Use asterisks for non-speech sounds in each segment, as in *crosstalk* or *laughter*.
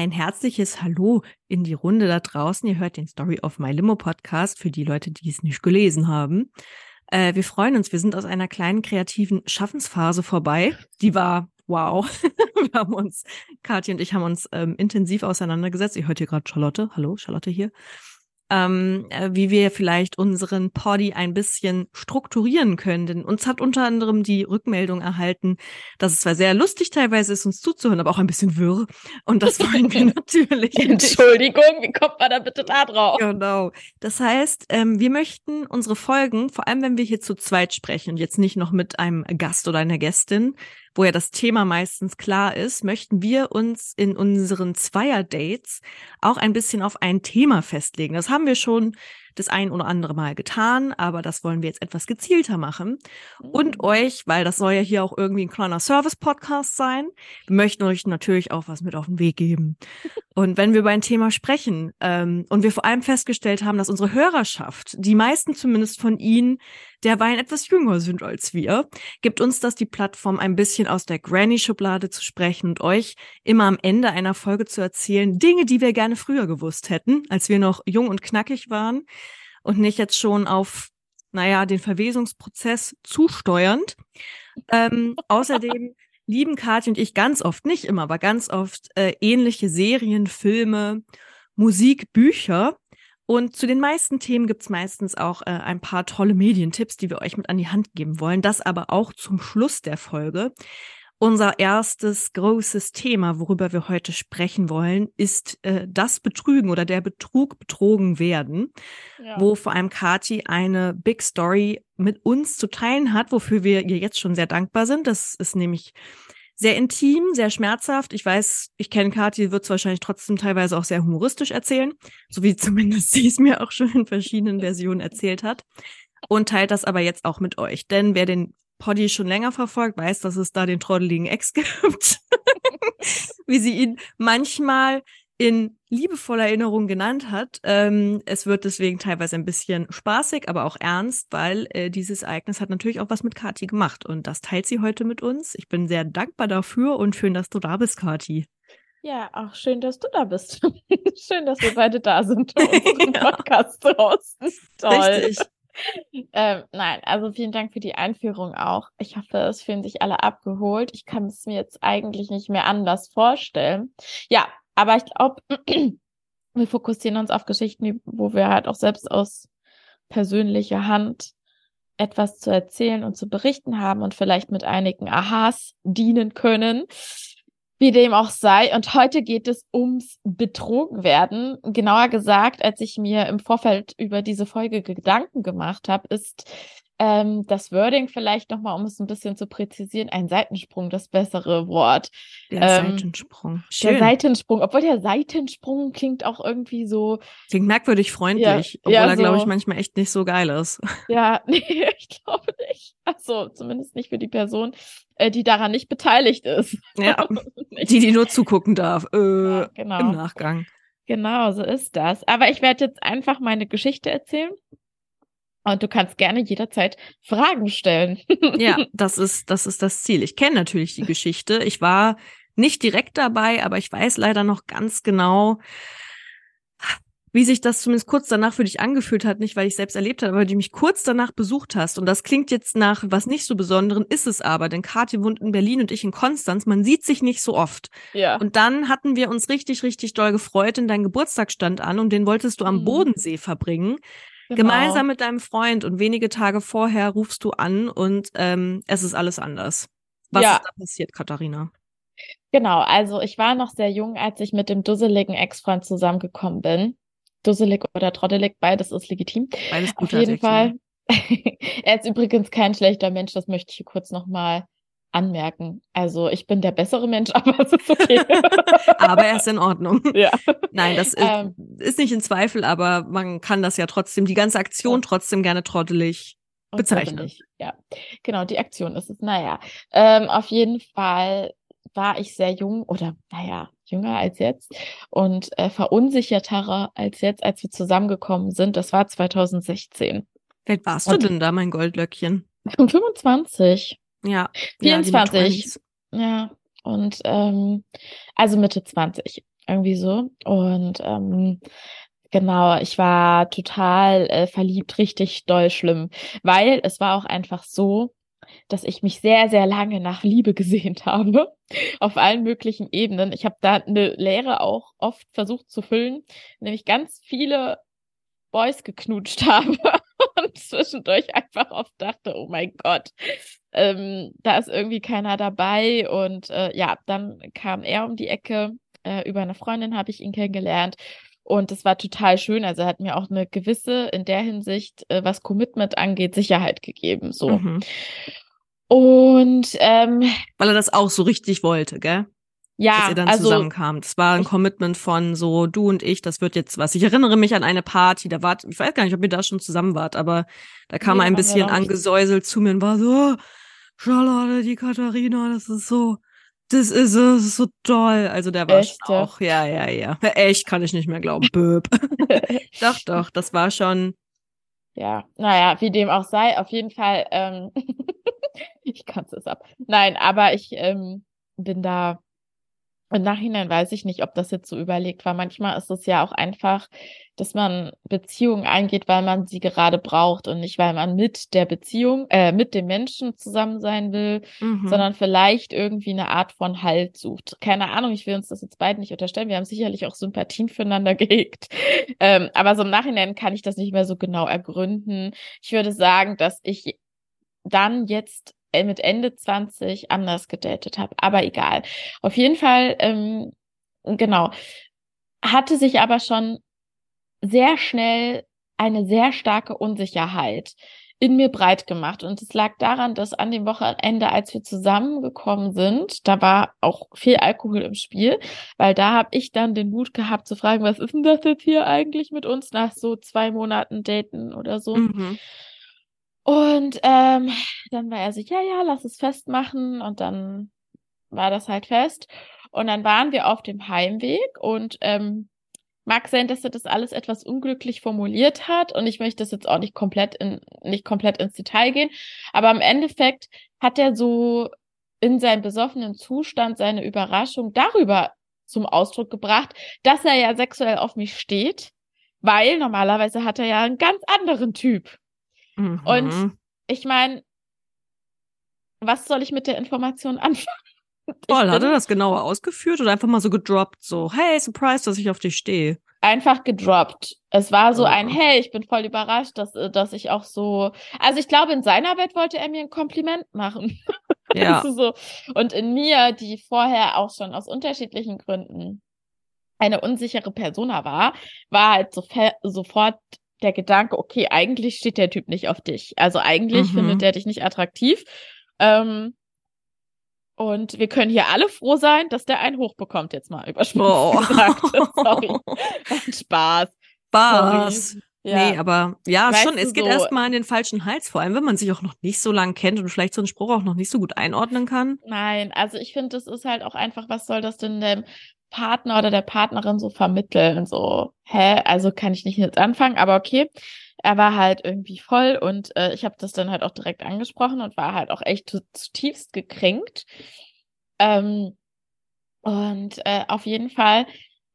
ein herzliches Hallo in die Runde da draußen. Ihr hört den Story of My Limo Podcast für die Leute, die es nicht gelesen haben. Äh, wir freuen uns. Wir sind aus einer kleinen kreativen Schaffensphase vorbei. Die war wow. *laughs* wir haben uns, Kathi und ich haben uns ähm, intensiv auseinandergesetzt. Ihr hört hier gerade Charlotte. Hallo, Charlotte hier ähm, äh, wie wir vielleicht unseren Poddy ein bisschen strukturieren können. Denn uns hat unter anderem die Rückmeldung erhalten, dass es zwar sehr lustig teilweise ist, uns zuzuhören, aber auch ein bisschen wirr. Und das *laughs* wollen wir natürlich. Entschuldigung, wie kommt man da bitte da drauf? Genau. Das heißt, ähm, wir möchten unsere Folgen, vor allem wenn wir hier zu zweit sprechen und jetzt nicht noch mit einem Gast oder einer Gästin, wo ja das Thema meistens klar ist, möchten wir uns in unseren Zweier-Dates auch ein bisschen auf ein Thema festlegen. Das haben wir schon das ein oder andere Mal getan, aber das wollen wir jetzt etwas gezielter machen. Und mhm. euch, weil das soll ja hier auch irgendwie ein kleiner Service-Podcast sein, wir möchten euch natürlich auch was mit auf den Weg geben. Und wenn wir über ein Thema sprechen ähm, und wir vor allem festgestellt haben, dass unsere Hörerschaft, die meisten zumindest von ihnen, derweil etwas jünger sind als wir, gibt uns das die Plattform, ein bisschen aus der Granny-Schublade zu sprechen und euch immer am Ende einer Folge zu erzählen, Dinge, die wir gerne früher gewusst hätten, als wir noch jung und knackig waren und nicht jetzt schon auf, naja, den Verwesungsprozess zusteuernd. Ähm, *laughs* außerdem lieben Kathi und ich ganz oft, nicht immer, aber ganz oft äh, ähnliche Serien, Filme, Musik, Bücher. Und zu den meisten Themen gibt's meistens auch äh, ein paar tolle Medientipps, die wir euch mit an die Hand geben wollen. Das aber auch zum Schluss der Folge. Unser erstes großes Thema, worüber wir heute sprechen wollen, ist äh, das Betrügen oder der Betrug betrogen werden, ja. wo vor allem Kati eine Big Story mit uns zu teilen hat, wofür wir ihr jetzt schon sehr dankbar sind. Das ist nämlich sehr intim, sehr schmerzhaft. Ich weiß, ich kenne Kathi, wird es wahrscheinlich trotzdem teilweise auch sehr humoristisch erzählen, so wie *laughs* zumindest sie es mir auch schon in verschiedenen Versionen erzählt hat. Und teilt das aber jetzt auch mit euch. Denn wer den Poddy schon länger verfolgt, weiß, dass es da den trotteligen Ex *laughs* gibt. Wie sie ihn manchmal in liebevoller Erinnerung genannt hat. Ähm, es wird deswegen teilweise ein bisschen spaßig, aber auch ernst, weil äh, dieses Ereignis hat natürlich auch was mit Kati gemacht und das teilt sie heute mit uns. Ich bin sehr dankbar dafür und schön, dass du da bist, Kati. Ja, auch schön, dass du da bist. *laughs* schön, dass wir beide da sind und unseren *laughs* ja. Podcast draußen. Toll. Richtig. Ähm, nein, also vielen Dank für die Einführung auch. Ich hoffe, es fühlen sich alle abgeholt. Ich kann es mir jetzt eigentlich nicht mehr anders vorstellen. Ja, aber ich glaube, *clears throat* wir fokussieren uns auf Geschichten, wo wir halt auch selbst aus persönlicher Hand etwas zu erzählen und zu berichten haben und vielleicht mit einigen Aha's dienen können. Wie dem auch sei. Und heute geht es ums Betrogenwerden. Genauer gesagt, als ich mir im Vorfeld über diese Folge Gedanken gemacht habe, ist ähm, das Wording vielleicht nochmal, um es ein bisschen zu präzisieren, ein Seitensprung, das bessere Wort. Der ähm, Seitensprung. Schön. Der Seitensprung, obwohl der Seitensprung klingt auch irgendwie so. Klingt merkwürdig freundlich, ja, obwohl ja, er, so, glaube ich, manchmal echt nicht so geil ist. *laughs* Ja, *laughs* nee, ich glaube nicht. Also zumindest nicht für die Person, äh, die daran nicht beteiligt ist. Ja, *laughs* die, die nur zugucken darf. Äh, ja, genau. Im Nachgang. Genau, so ist das. Aber ich werde jetzt einfach meine Geschichte erzählen. Und du kannst gerne jederzeit Fragen stellen. ja, *laughs* das ist, das ist das Ziel. Ich kenne natürlich die Geschichte. Ich war nicht direkt dabei, aber ich weiß leider noch ganz genau, wie sich das zumindest kurz danach für dich angefühlt hat, nicht weil ich selbst erlebt habe, aber du mich kurz danach besucht hast. Und das klingt jetzt nach was nicht so Besonderen, ist es aber, denn Kathi wohnt in Berlin und ich in Konstanz. Man sieht sich nicht so oft. Ja. Und dann hatten wir uns richtig, richtig doll gefreut, denn dein Geburtstag stand an und den wolltest du am mhm. Bodensee verbringen. Genau. Gemeinsam mit deinem Freund und wenige Tage vorher rufst du an und ähm, es ist alles anders. Was ja. ist da passiert, Katharina? Genau, also ich war noch sehr jung, als ich mit dem dusseligen Ex-Freund zusammengekommen bin. Dusselig oder trottelig, beides ist legitim. Beides gut. Auf jeden Fall. *laughs* er ist übrigens kein schlechter Mensch, das möchte ich hier kurz nochmal anmerken. Also ich bin der bessere Mensch, *laughs* aber es ist okay. *laughs* aber er ist in Ordnung. *laughs* Ja. Nein, das ist, ähm, ist, nicht in Zweifel, aber man kann das ja trotzdem, die ganze Aktion trotzdem gerne trottelig bezeichnen. Trottelig, ja, genau, die Aktion ist es. Naja, ähm, auf jeden Fall war ich sehr jung oder naja, jünger als jetzt und äh, verunsicherter als jetzt, als wir zusammengekommen sind. Das war 2016. Wie alt warst und du denn da, mein Goldlöckchen? 25. Ja. 24. Ja, ja. und ähm, also Mitte 20. Irgendwie so. Und ähm, genau, ich war total äh, verliebt, richtig doll schlimm. Weil es war auch einfach so, dass ich mich sehr, sehr lange nach Liebe gesehnt *laughs* habe. Auf allen möglichen Ebenen. Ich habe da eine Lehre auch oft versucht zu füllen, nämlich ganz viele Boys geknutscht *laughs* habe und zwischendurch einfach oft dachte, oh mein Gott, ähm, da ist irgendwie keiner dabei. Und äh, ja, dann kam er um die Ecke. Äh, über eine Freundin habe ich ihn kennengelernt. Und es war total schön. Also er hat mir auch eine gewisse, in der Hinsicht, äh, was Commitment angeht, Sicherheit gegeben. So. Mhm. Und ähm, weil er das auch so richtig wollte, gell? Ja, dass ihr dann also, zusammenkamt. Das war ein Commitment von so du und ich, das wird jetzt was. Ich erinnere mich an eine Party, da wart, ich weiß gar nicht, ob ihr da schon zusammen wart, aber da kam nee, er ein bisschen angesäuselt zu mir und war so, oh, Charlotte, die Katharina, das ist so, das ist, das ist so toll. Also der war Echt, schon auch, ja, ja, ja. Echt kann ich nicht mehr glauben. *laughs* Böb. *laughs* doch, doch, das war schon. Ja, naja, wie dem auch sei, auf jeden Fall, ähm, *laughs* ich kann es ab. Nein, aber ich ähm, bin da im Nachhinein weiß ich nicht, ob das jetzt so überlegt war. Manchmal ist es ja auch einfach, dass man Beziehungen eingeht, weil man sie gerade braucht und nicht, weil man mit der Beziehung, äh, mit dem Menschen zusammen sein will, mhm. sondern vielleicht irgendwie eine Art von Halt sucht. Keine Ahnung, ich will uns das jetzt beide nicht unterstellen. Wir haben sicherlich auch Sympathien füreinander *laughs* gehegt. Ähm, aber so im Nachhinein kann ich das nicht mehr so genau ergründen. Ich würde sagen, dass ich dann jetzt mit Ende 20 anders gedatet habe. Aber egal. Auf jeden Fall, ähm, genau. Hatte sich aber schon sehr schnell eine sehr starke Unsicherheit in mir breit gemacht. Und es lag daran, dass an dem Wochenende, als wir zusammengekommen sind, da war auch viel Alkohol im Spiel, weil da habe ich dann den Mut gehabt zu fragen, was ist denn das jetzt hier eigentlich mit uns nach so zwei Monaten Daten oder so. Mhm. Und ähm, dann war er so, ja, ja, lass es festmachen. Und dann war das halt fest. Und dann waren wir auf dem Heimweg und ähm, mag sein, dass er das alles etwas unglücklich formuliert hat. Und ich möchte das jetzt auch nicht komplett in, nicht komplett ins Detail gehen. Aber im Endeffekt hat er so in seinem besoffenen Zustand seine Überraschung darüber zum Ausdruck gebracht, dass er ja sexuell auf mich steht, weil normalerweise hat er ja einen ganz anderen Typ. Mhm. Und ich meine, was soll ich mit der Information anfangen? *laughs* Voll, hat er das genauer ausgeführt oder einfach mal so gedroppt, so, hey, surprise, dass ich auf dich stehe? Einfach gedroppt. Es war so oh. ein, hey, ich bin voll überrascht, dass, äh, dass ich auch so, also ich glaube, in seiner Welt wollte er mir ein Kompliment machen. *laughs* Ja. so. Und in mir, die vorher auch schon aus unterschiedlichen Gründen eine unsichere Persona war, war halt so sofort der Gedanke, okay, eigentlich steht der Typ nicht auf dich. Also eigentlich mhm. findet er dich nicht attraktiv. Ähm, und wir können hier alle froh sein, dass der einen hochbekommt, jetzt mal überspitzt oh. gesagt. *laughs* Sorry. *laughs* Spaß. Spaß. Ja. Nee, aber ja, weißt schon, es geht so, erstmal in den falschen Hals, vor allem wenn man sich auch noch nicht so lange kennt und vielleicht so einen Spruch auch noch nicht so gut einordnen kann. Nein, also ich finde, das ist halt auch einfach, was soll das denn dem Partner oder der Partnerin so vermitteln. So, hä, also kann ich nicht jetzt anfangen, aber okay. Er war halt irgendwie voll und äh, ich habe das dann halt auch direkt angesprochen und war halt auch echt zutiefst gekränkt. Ähm, und äh, auf jeden Fall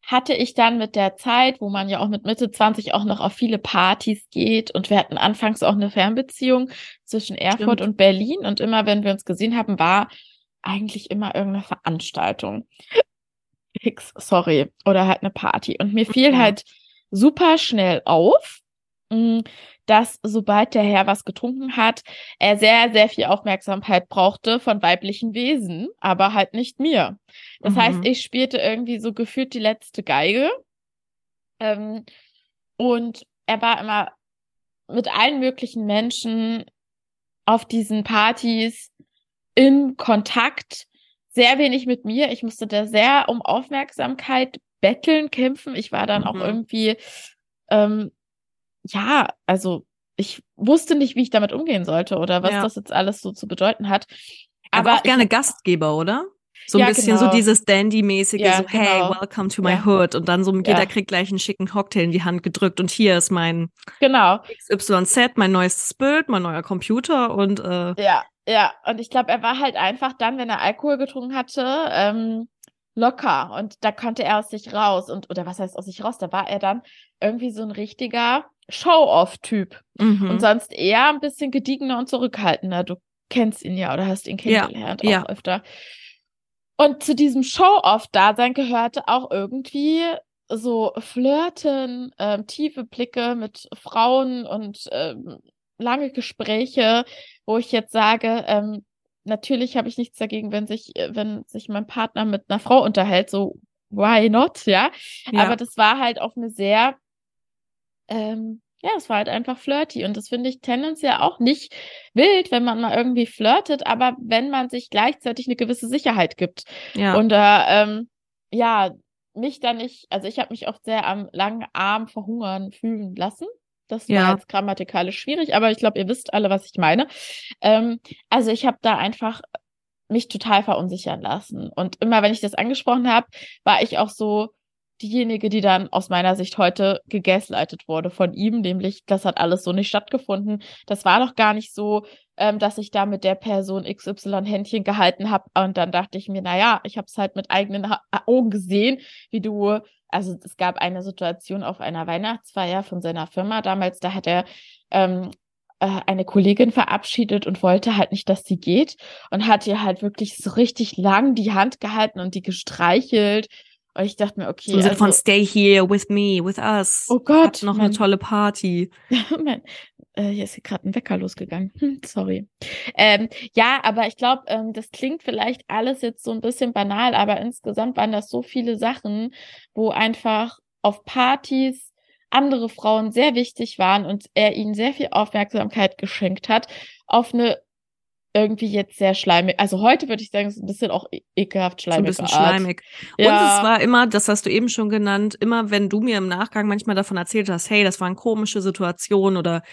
hatte ich dann mit der Zeit, wo man ja auch mit Mitte 20 auch noch auf viele Partys geht und wir hatten anfangs auch eine Fernbeziehung zwischen Erfurt Stimmt. und Berlin und immer wenn wir uns gesehen haben, war eigentlich immer irgendeine Veranstaltung. Hicks, sorry, oder halt eine Party. Und mir fiel halt super schnell auf, mm, dass sobald der Herr was getrunken hat, er sehr, sehr viel Aufmerksamkeit brauchte von weiblichen Wesen, aber halt nicht mir. Das mhm. heißt, ich spielte irgendwie so gefühlt die letzte Geige. Ähm, und er war immer mit allen möglichen Menschen auf diesen Partys in Kontakt sehr wenig mit mir. Ich musste da sehr um Aufmerksamkeit betteln, kämpfen. Ich war dann mhm. auch irgendwie, ähm, ja, also ich wusste nicht, wie ich damit umgehen sollte oder was ja. das jetzt alles so zu bedeuten hat. Aber, Aber auch gerne ich, Gastgeber, oder? So ein ja, bisschen genau. so dieses Dandy-mäßige, ja, so genau. hey, welcome to my ja. hood. Und dann so, jeder kriegt gleich einen schicken Cocktail in die Hand gedrückt und hier ist mein genau. XYZ, mein neuestes Bild, mein neuer Computer und äh, Ja, ja. Und ich glaube, er war halt einfach dann, wenn er Alkohol getrunken hatte, ähm, locker und da konnte er aus sich raus und oder was heißt aus sich raus, da war er dann irgendwie so ein richtiger Show-off-Typ mhm. und sonst eher ein bisschen gediegener und zurückhaltender. Du kennst ihn ja oder hast ihn kennengelernt ja, auch ja. öfter. Und zu diesem Show-off-Dasein gehörte auch irgendwie so Flirten, ähm, tiefe Blicke mit Frauen und ähm, lange Gespräche, wo ich jetzt sage, ähm, natürlich habe ich nichts dagegen, wenn sich, äh, wenn sich mein Partner mit einer Frau unterhält, so why not, ja. ja. Aber das war halt auf eine sehr, ähm, ja, es war halt einfach flirty und das finde ich tendenziell auch nicht wild, wenn man mal irgendwie flirtet, aber wenn man sich gleichzeitig eine gewisse Sicherheit gibt. Ja. Und äh, ähm, ja, mich da nicht, also ich habe mich oft sehr am langen Arm verhungern fühlen lassen. Das war ja. jetzt grammatikalisch schwierig, aber ich glaube, ihr wisst alle, was ich meine. Ähm, also ich habe da einfach mich total verunsichern lassen. Und immer, wenn ich das angesprochen habe, war ich auch so diejenige, die dann aus meiner Sicht heute gegaslightet wurde von ihm, nämlich das hat alles so nicht stattgefunden. Das war doch gar nicht so, ähm, dass ich da mit der Person XY Händchen gehalten habe. Und dann dachte ich mir, na ja, ich habe es halt mit eigenen ha Augen gesehen, wie du also es gab eine Situation auf einer Weihnachtsfeier von seiner Firma damals, da hat er ähm, äh, eine Kollegin verabschiedet und wollte halt nicht, dass sie geht und hat ihr halt wirklich so richtig lang die Hand gehalten und die gestreichelt. Und ich dachte mir, okay. So also, von Stay here with me, with us. Oh Gott. Hat noch eine tolle Party. *laughs* mein, äh, hier ist hier gerade ein Wecker losgegangen. Hm, sorry. Ähm, ja, aber ich glaube, ähm, das klingt vielleicht alles jetzt so ein bisschen banal, aber insgesamt waren das so viele Sachen, wo einfach auf Partys andere Frauen sehr wichtig waren und er ihnen sehr viel Aufmerksamkeit geschenkt hat, auf eine irgendwie jetzt sehr schleimig. Also heute würde ich sagen, es ist ein bisschen auch e-, ekelhaft schleimig. So ein bisschen Art. schleimig. Ja. Und es war immer, das hast du eben schon genannt, immer wenn du mir im Nachgang manchmal davon erzählt hast, hey, das war eine komische Situation oder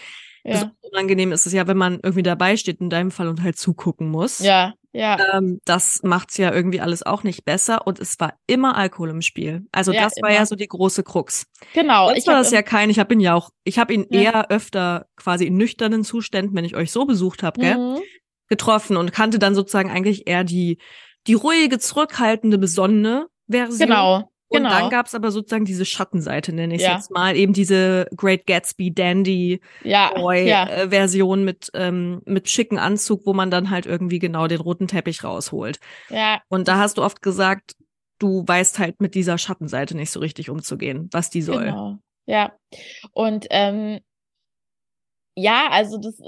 ja. unangenehm ist es ja, wenn man irgendwie dabei steht, in deinem Fall und halt zugucken muss. Ja, ja. Ähm, das macht's ja irgendwie alles auch nicht besser. Und es war immer Alkohol im Spiel. Also ja, das war immer. ja so die große Krux. Genau. Sonst ich war das ja kein, ich habe ihn ja auch, ich habe ihn ja. eher öfter quasi in nüchternen Zuständen, wenn ich euch so besucht habe, gell, mhm. getroffen und kannte dann sozusagen eigentlich eher die, die ruhige, zurückhaltende, besonnene Version. Genau. Genau. Und dann gab es aber sozusagen diese Schattenseite, nenne ich es ja. jetzt mal, eben diese Great Gatsby Dandy ja, Boy ja. Äh, Version mit ähm, mit schicken Anzug, wo man dann halt irgendwie genau den roten Teppich rausholt. Ja. Und da hast du oft gesagt, du weißt halt mit dieser Schattenseite nicht so richtig umzugehen, was die soll. Genau. Ja. Und ähm, ja, also das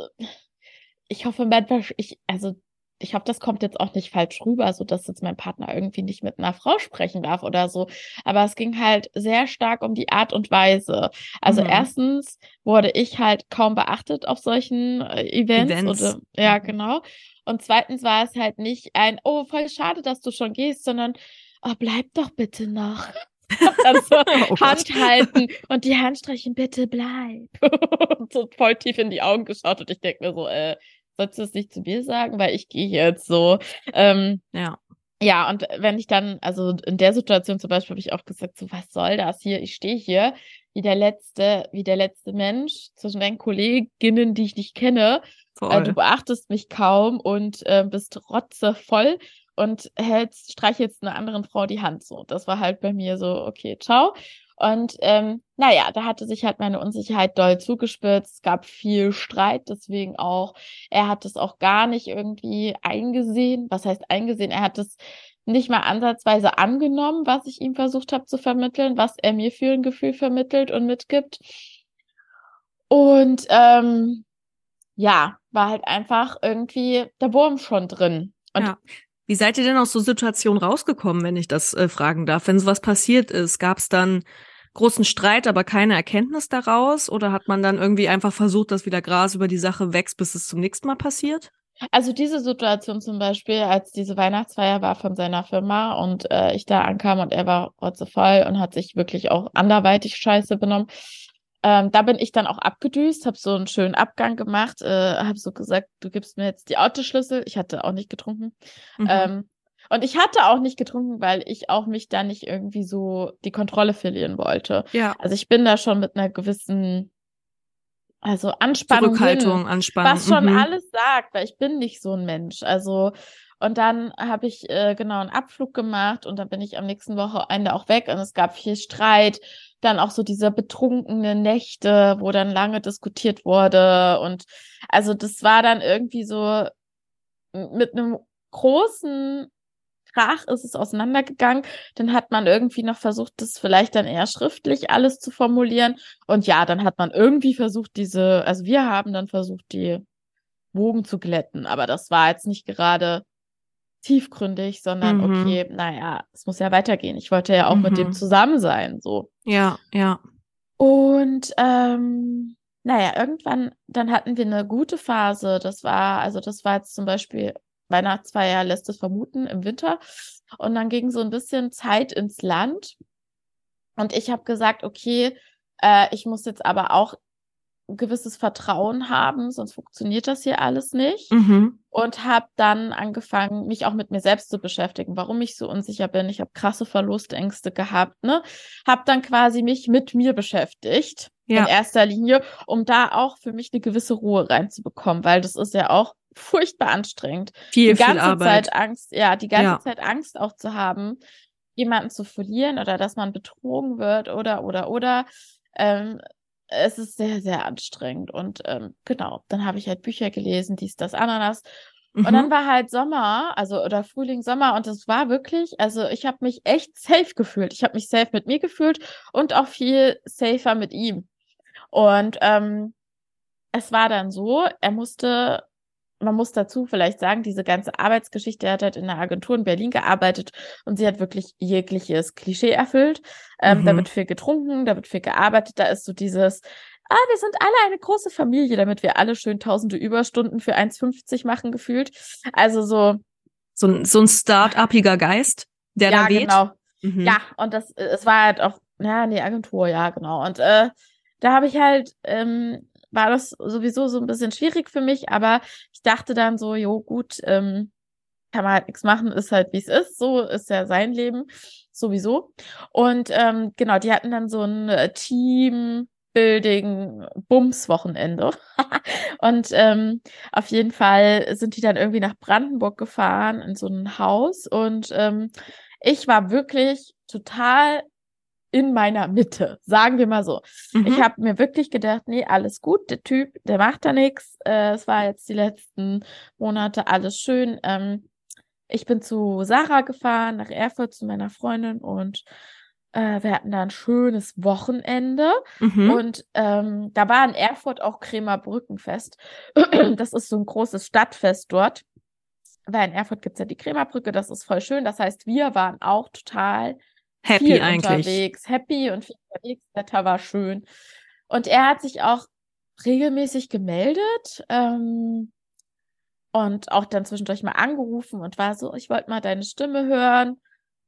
ich hoffe, man ich also ich hoffe, das kommt jetzt auch nicht falsch rüber, so dass jetzt mein Partner irgendwie nicht mit einer Frau sprechen darf oder so. Aber es ging halt sehr stark um die Art und Weise. Also mhm. erstens wurde ich halt kaum beachtet auf solchen äh, Events. Events. Oder, ja, mhm. genau. Und zweitens war es halt nicht ein, oh, voll schade, dass du schon gehst, sondern, oh, bleib doch bitte noch. *laughs* also *laughs* oh Hand halten und die Hand streichen, bitte bleib. *laughs* und so voll tief in die Augen geschaut und ich denke mir so, äh, sollst du es nicht zu mir sagen, weil ich gehe jetzt so. Ähm, ja. Ja, und wenn ich dann, also in der Situation zum Beispiel habe ich auch gesagt, so was soll das hier? Ich stehe hier wie der letzte, wie der letzte Mensch zwischen deinen Kolleginnen, die ich nicht kenne. Äh, du beachtest mich kaum und äh, bist rotzevoll und hältst, streichelst einer anderen Frau die Hand so. Das war halt bei mir so, okay, ciao. Und ähm, naja, da hatte sich halt meine Unsicherheit doll zugespitzt. Es gab viel Streit, deswegen auch. Er hat es auch gar nicht irgendwie eingesehen. Was heißt eingesehen? Er hat es nicht mal ansatzweise angenommen, was ich ihm versucht habe zu vermitteln, was er mir für ein Gefühl vermittelt und mitgibt. Und ähm, ja, war halt einfach irgendwie der Wurm schon drin. Und ja. Wie seid ihr denn aus so Situationen rausgekommen, wenn ich das äh, fragen darf? Wenn sowas passiert ist, gab es dann großen Streit, aber keine Erkenntnis daraus? Oder hat man dann irgendwie einfach versucht, dass wieder Gras über die Sache wächst, bis es zum nächsten Mal passiert? Also diese Situation zum Beispiel, als diese Weihnachtsfeier war von seiner Firma und äh, ich da ankam und er war rotzevoll und hat sich wirklich auch anderweitig scheiße benommen, ähm, da bin ich dann auch abgedüst, habe so einen schönen Abgang gemacht, äh, habe so gesagt, du gibst mir jetzt die Autoschlüssel. Ich hatte auch nicht getrunken. Mhm. Ähm, und ich hatte auch nicht getrunken, weil ich auch mich da nicht irgendwie so die Kontrolle verlieren wollte. Ja. Also ich bin da schon mit einer gewissen, also Anspannung. Zurückhaltung, hin, Anspannung. Was schon mhm. alles sagt, weil ich bin nicht so ein Mensch. Also, Und dann habe ich äh, genau einen Abflug gemacht und dann bin ich am nächsten Wochenende auch weg und es gab viel Streit. Dann auch so diese betrunkene Nächte, wo dann lange diskutiert wurde. Und also das war dann irgendwie so mit einem großen Krach ist es auseinandergegangen. Dann hat man irgendwie noch versucht, das vielleicht dann eher schriftlich alles zu formulieren. Und ja, dann hat man irgendwie versucht, diese, also wir haben dann versucht, die Wogen zu glätten. Aber das war jetzt nicht gerade tiefgründig, sondern mhm. okay, naja, es muss ja weitergehen. Ich wollte ja auch mhm. mit dem mhm. zusammen sein, so. Ja, ja. Und ähm, naja, irgendwann, dann hatten wir eine gute Phase. Das war, also das war jetzt zum Beispiel Weihnachtsfeier lässt es vermuten im Winter. Und dann ging so ein bisschen Zeit ins Land. Und ich habe gesagt, okay, äh, ich muss jetzt aber auch gewisses Vertrauen haben, sonst funktioniert das hier alles nicht. Mhm. Und habe dann angefangen, mich auch mit mir selbst zu beschäftigen, warum ich so unsicher bin. Ich habe krasse Verlustängste gehabt, ne? Habe dann quasi mich mit mir beschäftigt ja. in erster Linie, um da auch für mich eine gewisse Ruhe reinzubekommen, weil das ist ja auch furchtbar anstrengend. Viel, die ganze viel Arbeit. Zeit Angst, ja, die ganze ja. Zeit Angst auch zu haben, jemanden zu verlieren oder dass man betrogen wird oder oder oder. Ähm, es ist sehr, sehr anstrengend. Und ähm, genau, dann habe ich halt Bücher gelesen, dies, das, Ananas. Mhm. Und dann mhm. war halt Sommer, also oder Frühling, Sommer und es war wirklich, also ich habe mich echt safe gefühlt. Ich habe mich safe mit mir gefühlt und auch viel safer mit ihm. Und ähm, es war dann so, er musste man muss dazu vielleicht sagen, diese ganze Arbeitsgeschichte, hat halt in einer Agentur in Berlin gearbeitet und sie hat wirklich jegliches Klischee erfüllt. Ähm, mhm. Da wird viel getrunken, da wird viel gearbeitet, da ist so dieses, ah, wir sind alle eine große Familie, damit wir alle schön tausende Überstunden für 1,50 machen gefühlt. Also so. So, ein so ein start-upiger Geist, der ja, da weht. Genau. Mhm. Ja, und das, es war halt auch, ja, nee, Agentur, ja, genau. Und äh, da habe ich halt ähm, war das sowieso so ein bisschen schwierig für mich, aber ich dachte dann so, jo, gut, ähm, kann man halt nichts machen, ist halt wie es ist, so ist ja sein Leben sowieso. Und ähm, genau, die hatten dann so ein äh, Team. Building Bums Wochenende. *laughs* und ähm, auf jeden Fall sind die dann irgendwie nach Brandenburg gefahren in so ein Haus und ähm, ich war wirklich total in meiner Mitte, sagen wir mal so. Mhm. Ich habe mir wirklich gedacht, nee, alles gut, der Typ, der macht da nichts. Äh, es war jetzt die letzten Monate alles schön. Ähm, ich bin zu Sarah gefahren, nach Erfurt zu meiner Freundin und äh, wir hatten da ein schönes Wochenende. Mhm. Und ähm, da war in Erfurt auch Kremer Brückenfest. *clears throat* das ist so ein großes Stadtfest dort. Weil in Erfurt gibt's ja die Kremerbrücke, das ist voll schön. Das heißt, wir waren auch total happy viel eigentlich. unterwegs, happy und viel unterwegs. Das Wetter war schön. Und er hat sich auch regelmäßig gemeldet ähm, und auch dann zwischendurch mal angerufen und war so, ich wollte mal deine Stimme hören.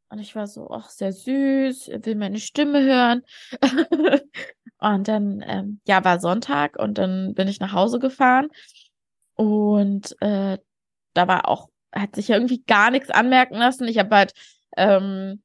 Und ich war so, ach, sehr süß, will meine Stimme hören. *laughs* und dann, ähm, ja, war Sonntag und dann bin ich nach Hause gefahren. Und äh, da war auch, hat sich ja irgendwie gar nichts anmerken lassen. Ich habe halt ähm,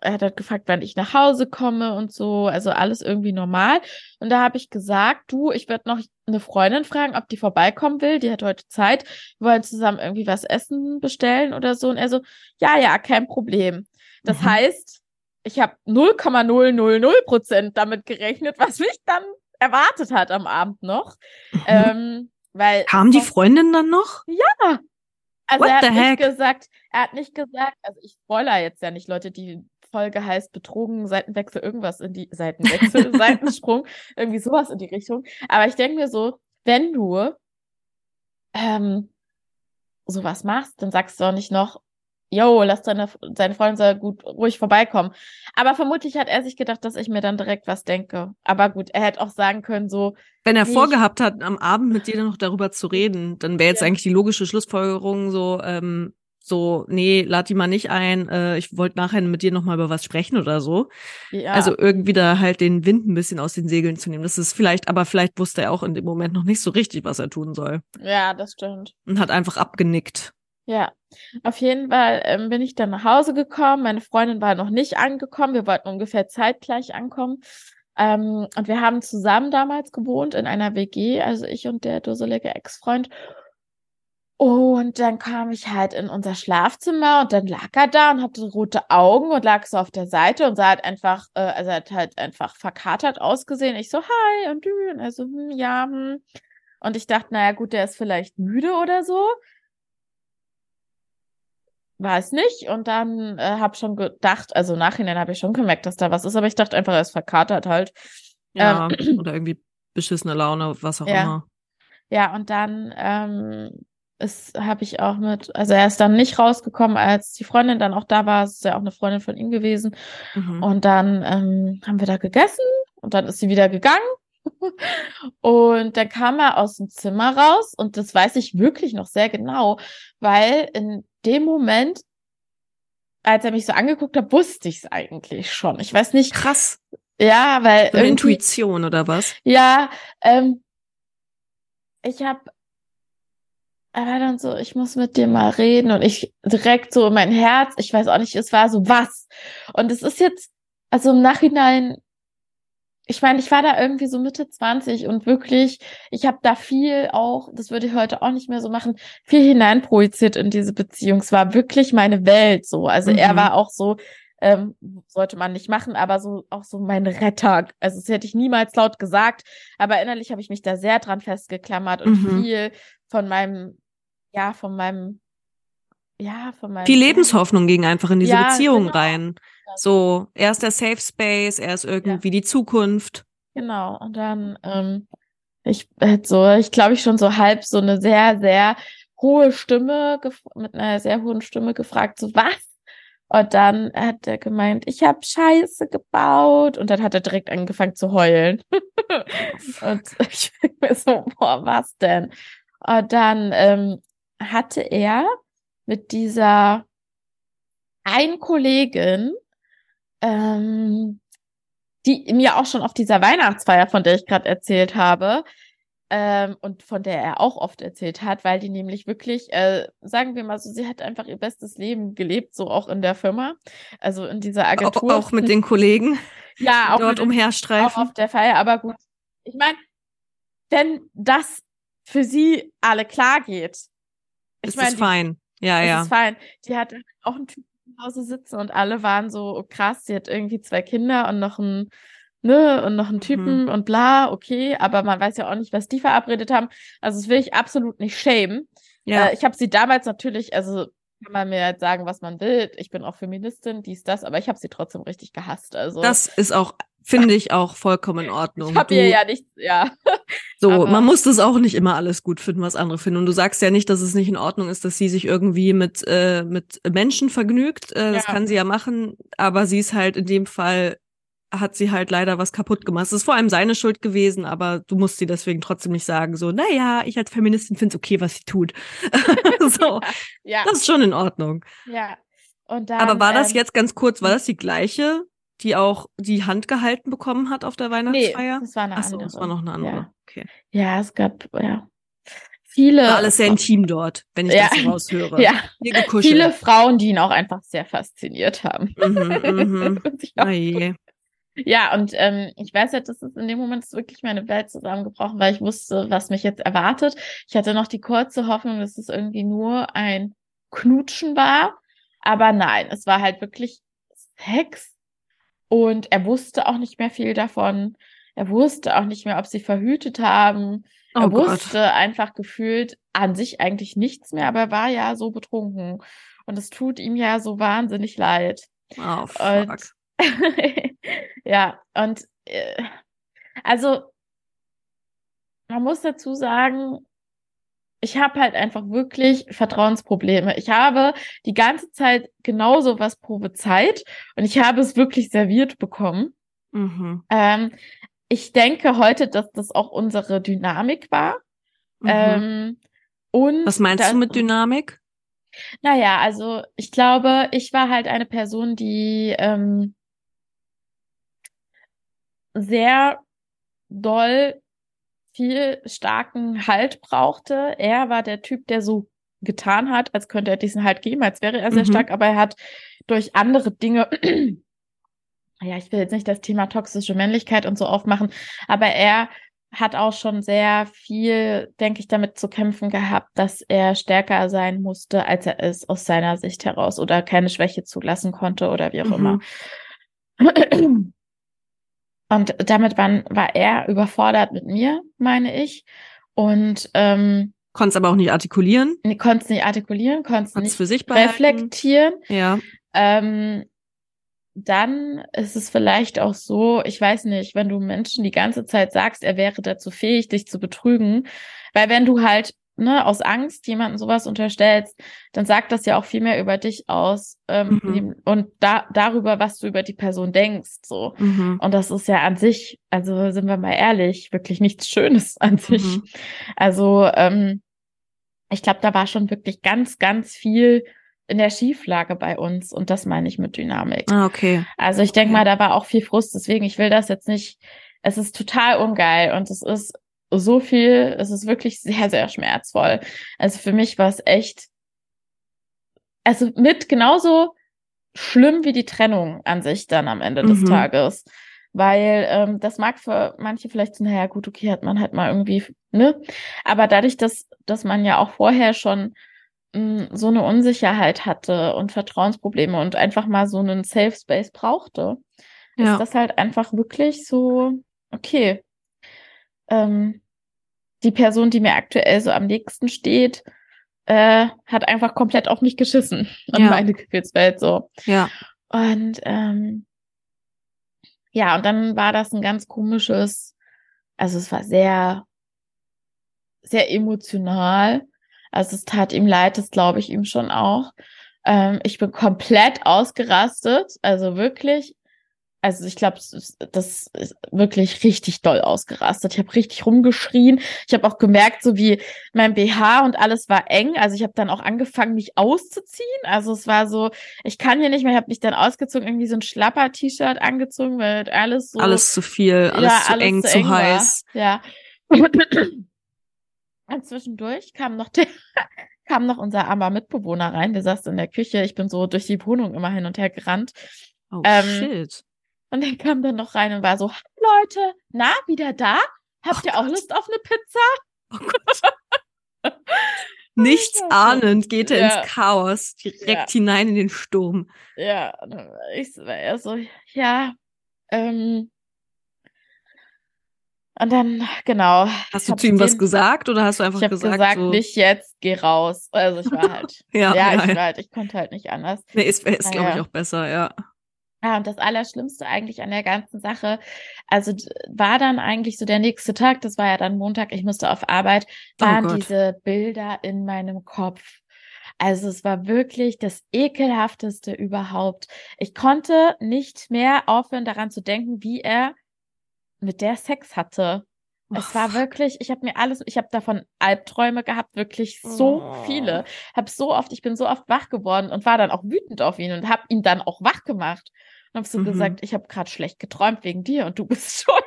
er hat halt gefragt, wann ich nach Hause komme und so, also alles irgendwie normal. Und da habe ich gesagt, du, ich werde noch eine Freundin fragen, ob die vorbeikommen will. Die hat heute Zeit. Wir wollen zusammen irgendwie was essen bestellen oder so. Und er so, ja, ja, kein Problem. Das mhm. heißt, ich habe 0,000 Prozent damit gerechnet, was mich dann erwartet hat am Abend noch. Mhm. Ähm, weil Kam die Freundin dann noch? Ja. Also What er hat nicht gesagt, er hat nicht gesagt, also ich spoiler jetzt ja nicht Leute, die Folge heißt Betrogen, Seitenwechsel, irgendwas in die Seitenwechsel, *laughs* Seitensprung, irgendwie sowas in die Richtung. Aber ich denke mir so, wenn du ähm, sowas machst, dann sagst du auch nicht noch, yo, lass deine, seine Freundin soll gut ruhig vorbeikommen. Aber vermutlich hat er sich gedacht, dass ich mir dann direkt was denke. Aber gut, er hätte auch sagen können, so. Wenn er vorgehabt hat, am Abend mit dir noch darüber zu reden, dann wäre jetzt ja. eigentlich die logische Schlussfolgerung so, ähm, so, nee, lad die mal nicht ein, äh, ich wollte nachher mit dir nochmal über was sprechen oder so. Ja. Also irgendwie da halt den Wind ein bisschen aus den Segeln zu nehmen. Das ist vielleicht, aber vielleicht wusste er auch in dem Moment noch nicht so richtig, was er tun soll. Ja, das stimmt. Und hat einfach abgenickt. Ja, auf jeden Fall ähm, bin ich dann nach Hause gekommen. Meine Freundin war noch nicht angekommen. Wir wollten ungefähr zeitgleich ankommen. Ähm, und wir haben zusammen damals gewohnt in einer WG, also ich und der dusselige Ex-Freund. Und dann kam ich halt in unser Schlafzimmer und dann lag er da und hatte rote Augen und lag so auf der Seite und sah halt einfach, äh, also er hat halt einfach verkatert ausgesehen. Ich so, hi, und du, und er so, hm, ja, hm. Und ich dachte, naja, gut, der ist vielleicht müde oder so. War es nicht. Und dann äh, habe schon gedacht, also nachhinein habe ich schon gemerkt, dass da was ist, aber ich dachte einfach, er ist verkatert halt. Ja, ähm, oder irgendwie beschissene Laune, was auch ja. immer. Ja, und dann ähm, ist habe ich auch mit, also er ist dann nicht rausgekommen, als die Freundin dann auch da war. Es ist ja auch eine Freundin von ihm gewesen. Mhm. Und dann ähm, haben wir da gegessen und dann ist sie wieder gegangen. *laughs* und dann kam er aus dem Zimmer raus und das weiß ich wirklich noch sehr genau, weil in dem Moment, als er mich so angeguckt hat, wusste ich es eigentlich schon. Ich weiß nicht. Krass. Ja, weil. Intuition oder was? Ja, ähm, ich habe er war dann so, ich muss mit dir mal reden und ich direkt so in mein Herz, ich weiß auch nicht, es war so was. Und es ist jetzt, also im Nachhinein, ich meine, ich war da irgendwie so Mitte 20 und wirklich, ich habe da viel auch, das würde ich heute auch nicht mehr so machen, viel hineinprojiziert in diese Beziehung. Es war wirklich meine Welt so. Also mhm. er war auch so, ähm, sollte man nicht machen, aber so auch so mein Retter. Also das hätte ich niemals laut gesagt, aber innerlich habe ich mich da sehr dran festgeklammert und mhm. viel von meinem ja, von meinem, ja, von meinem. Viel Lebenshoffnung ging einfach in diese ja, Beziehung genau. rein. So, er ist der Safe Space, er ist irgendwie ja. die Zukunft. Genau, und dann, ähm, ich hätte so, ich glaube, ich schon so halb so eine sehr, sehr hohe Stimme, mit einer sehr hohen Stimme gefragt, so was? Und dann hat er gemeint, ich habe Scheiße gebaut. Und dann hat er direkt angefangen zu heulen. *laughs* und ich denke mir so, boah, was denn? Und dann ähm, hatte er mit dieser einen Kollegin, ähm, die mir auch schon auf dieser Weihnachtsfeier, von der ich gerade erzählt habe, ähm, und von der er auch oft erzählt hat, weil die nämlich wirklich, äh, sagen wir mal so, sie hat einfach ihr bestes Leben gelebt, so auch in der Firma, also in dieser Agentur. Auch, auch mit den Kollegen, *laughs* ja, auch dort mit, umherstreifen. Auch auf der Feier, aber gut. Ich meine, wenn das für sie alle klar geht, ich ist mein, fein. Ja, es ja. ist fein. Die hat auch einen Typen zu Hause sitzen und alle waren so oh, krass, sie hat irgendwie zwei Kinder und noch einen, ne, und noch einen Typen mhm. und bla, okay, aber man weiß ja auch nicht, was die verabredet haben. Also das will ich absolut nicht schämen. Ja. Äh, ich habe sie damals natürlich, also kann man mir jetzt sagen, was man will. Ich bin auch Feministin, dies, das, aber ich habe sie trotzdem richtig gehasst. Also das ist auch Finde ich auch vollkommen in Ordnung. Ich habe ihr ja nichts, ja. *laughs* So, Aber man muss das auch nicht immer alles gut finden, was andere finden. Und du sagst ja nicht, dass es nicht in Ordnung ist, dass sie sich irgendwie mit, äh, mit Menschen vergnügt. Äh, das kann sie ja machen, aber sie ist halt in dem Fall, hat sie halt leider was kaputt gemacht. Es ist vor allem seine Schuld gewesen, aber du musst sie deswegen trotzdem nicht sagen, so, naja, ich als Feministin finde es okay, was sie tut. *laughs* so, *laughs* ja. das ist schon in Ordnung. Ja. Und dann, aber war das ähm, jetzt ganz kurz, war das die gleiche die auch die Hand gehalten bekommen hat auf der Weihnachtsfeier? Nee, das war eine Ach so, andere. das war noch eine andere. Ja. Okay. Ja, es gab ja viele. War alles sehr intim dort, wenn ich ja. das so raushöre. Ja. Viele Frauen, die ihn auch einfach sehr fasziniert haben. Mhm, mhm. *laughs* ja, und ähm, ich weiß ja, dass es in dem Moment ist wirklich meine Welt zusammengebrochen, weil ich wusste, was mich jetzt erwartet. Ich hatte noch die kurze Hoffnung, dass es irgendwie nur ein Knutschen war. Aber nein, es war halt wirklich Sex und er wusste auch nicht mehr viel davon. Er wusste auch nicht mehr, ob sie verhütet haben. Oh er Gott. wusste einfach gefühlt an sich eigentlich nichts mehr, aber er war ja so betrunken. Und es tut ihm ja so wahnsinnig leid. Oh, fuck. Und, *laughs* ja, und äh, also man muss dazu sagen, ich habe halt einfach wirklich Vertrauensprobleme. Ich habe die ganze Zeit genauso was prophezeit und ich habe es wirklich serviert bekommen. Mhm. Ähm, ich denke heute, dass das auch unsere Dynamik war. Mhm. Ähm, und was meinst du mit Dynamik? Naja, also ich glaube, ich war halt eine Person, die ähm, sehr doll viel starken Halt brauchte. Er war der Typ, der so getan hat, als könnte er diesen Halt geben, als wäre er sehr mhm. stark, aber er hat durch andere Dinge, *clears throat* ja, ich will jetzt nicht das Thema toxische Männlichkeit und so aufmachen, aber er hat auch schon sehr viel, denke ich, damit zu kämpfen gehabt, dass er stärker sein musste, als er ist aus seiner Sicht heraus oder keine Schwäche zulassen konnte oder wie auch mhm. immer. *clears throat* *clears throat* Und damit waren, war er überfordert mit mir, meine ich. Und ähm, Konntest aber auch nicht artikulieren. Nee, konntest nicht artikulieren, konntest nicht für sich reflektieren. Ja. Ähm, dann ist es vielleicht auch so, ich weiß nicht, wenn du Menschen die ganze Zeit sagst, er wäre dazu fähig, dich zu betrügen, weil wenn du halt ne, aus Angst jemanden sowas unterstellst, dann sagt das ja auch viel mehr über dich aus ähm, mhm. und da, darüber, was du über die Person denkst. So. Mhm. Und das ist ja an sich, also sind wir mal ehrlich, wirklich nichts Schönes *laughs* an sich. Mhm. Also ähm, ich glaube, da war schon wirklich ganz, ganz viel in der Schieflage bei uns und das meine ich mit Dynamik. Ah, okay. Also ich denke mal, da war auch viel Frust, deswegen ich will das jetzt nicht. Es ist total ungeil und es ist so viel, es ist wirklich sehr, sehr schmerzvoll. Also für mich war es echt, also mit genauso schlimm wie die Trennung an sich dann am Ende des mhm. Tages. Weil ähm, das mag für manche vielleicht so, naja, gut, okay, hat man halt mal irgendwie, ne? Aber dadurch, dass, dass man ja auch vorher schon mh, hm, so eine Unsicherheit hatte und Vertrauensprobleme und einfach mal so einen Safe Space brauchte, ja. ist das halt einfach wirklich so, okay, ähm, die Person, die mir aktuell so am nächsten steht, äh, hat einfach komplett auf mich geschissen *laughs* und ja. meine Gefühlswelt so. Ja. Und ähm, ja, und dann war das ein ganz komisches, also es war sehr, sehr emotional. Also es tat ihm leid, das glaube ich ihm schon auch. Ähm, ich bin komplett ausgerastet, also wirklich also ich glaube, das ist wirklich richtig doll ausgerastet. Ich habe richtig rumgeschrien. Ich habe auch gemerkt, so wie mein BH und alles war eng. Also ich habe dann auch angefangen, mich auszuziehen. Also es war so, ich kann hier nicht mehr. Ich habe mich dann ausgezogen, irgendwie so ein schlapper T-Shirt angezogen, weil alles so alles zu viel, alles ja, zu alles eng, zu, eng heiß. War. Ja. *clears throat* Und zwischendurch kam noch der *laughs* kam noch unser armer Mitbewohner rein. Der saß in der Küche. Ich bin so durch die Wohnung immer hin und her gerannt. Oh ähm, shit. Und dann kam dann noch rein und war so, Leute, na, wieder da? Habt oh ihr auch Lust auf eine Pizza? Oh Gott. *laughs* Nichts ahnend geht er ja. ins Chaos, direkt ja. hinein in den Sturm. Ja, ich war eher so, ja, ähm, und dann, genau. Hast du zu ihm den, was gesagt oder hast du einfach ich gesagt? Ich habe gesagt, so nicht jetzt, geh raus. Also ich war *laughs* halt, ja, ja, ich war halt, ich konnte halt nicht anders. Nee, ist, ist glaube ich, auch besser, ja. Ja, und das Allerschlimmste eigentlich an der ganzen Sache, also war dann eigentlich so der nächste Tag, das war ja dann Montag, ich musste auf Arbeit, oh waren oh diese Bilder in meinem Kopf. Also es war wirklich das ekelhafteste überhaupt. Ich konnte nicht mehr aufhören daran zu denken, wie er mit der Sex hatte. Es war wirklich, ich habe mir alles, ich habe davon Albträume gehabt, wirklich so oh. viele. Hab so oft, ich bin so oft wach geworden und war dann auch wütend auf ihn und habe ihn dann auch wach gemacht. Und hab so mhm. gesagt, ich habe gerade schlecht geträumt wegen dir und du bist *laughs* schuld.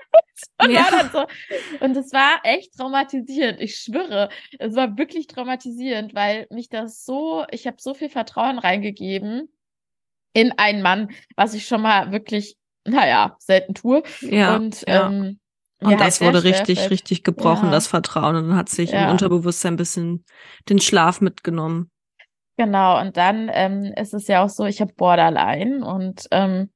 Und, ja. war dann so. und es war echt traumatisierend. Ich schwöre, es war wirklich traumatisierend, weil mich das so, ich habe so viel Vertrauen reingegeben in einen Mann, was ich schon mal wirklich, naja, selten tue. Ja. Und ja. Ähm, und ja, das wurde richtig, fällt. richtig gebrochen, ja. das Vertrauen. Und dann hat sich ja. im Unterbewusstsein ein bisschen den Schlaf mitgenommen. Genau, und dann ähm, ist es ja auch so, ich habe Borderline und ähm,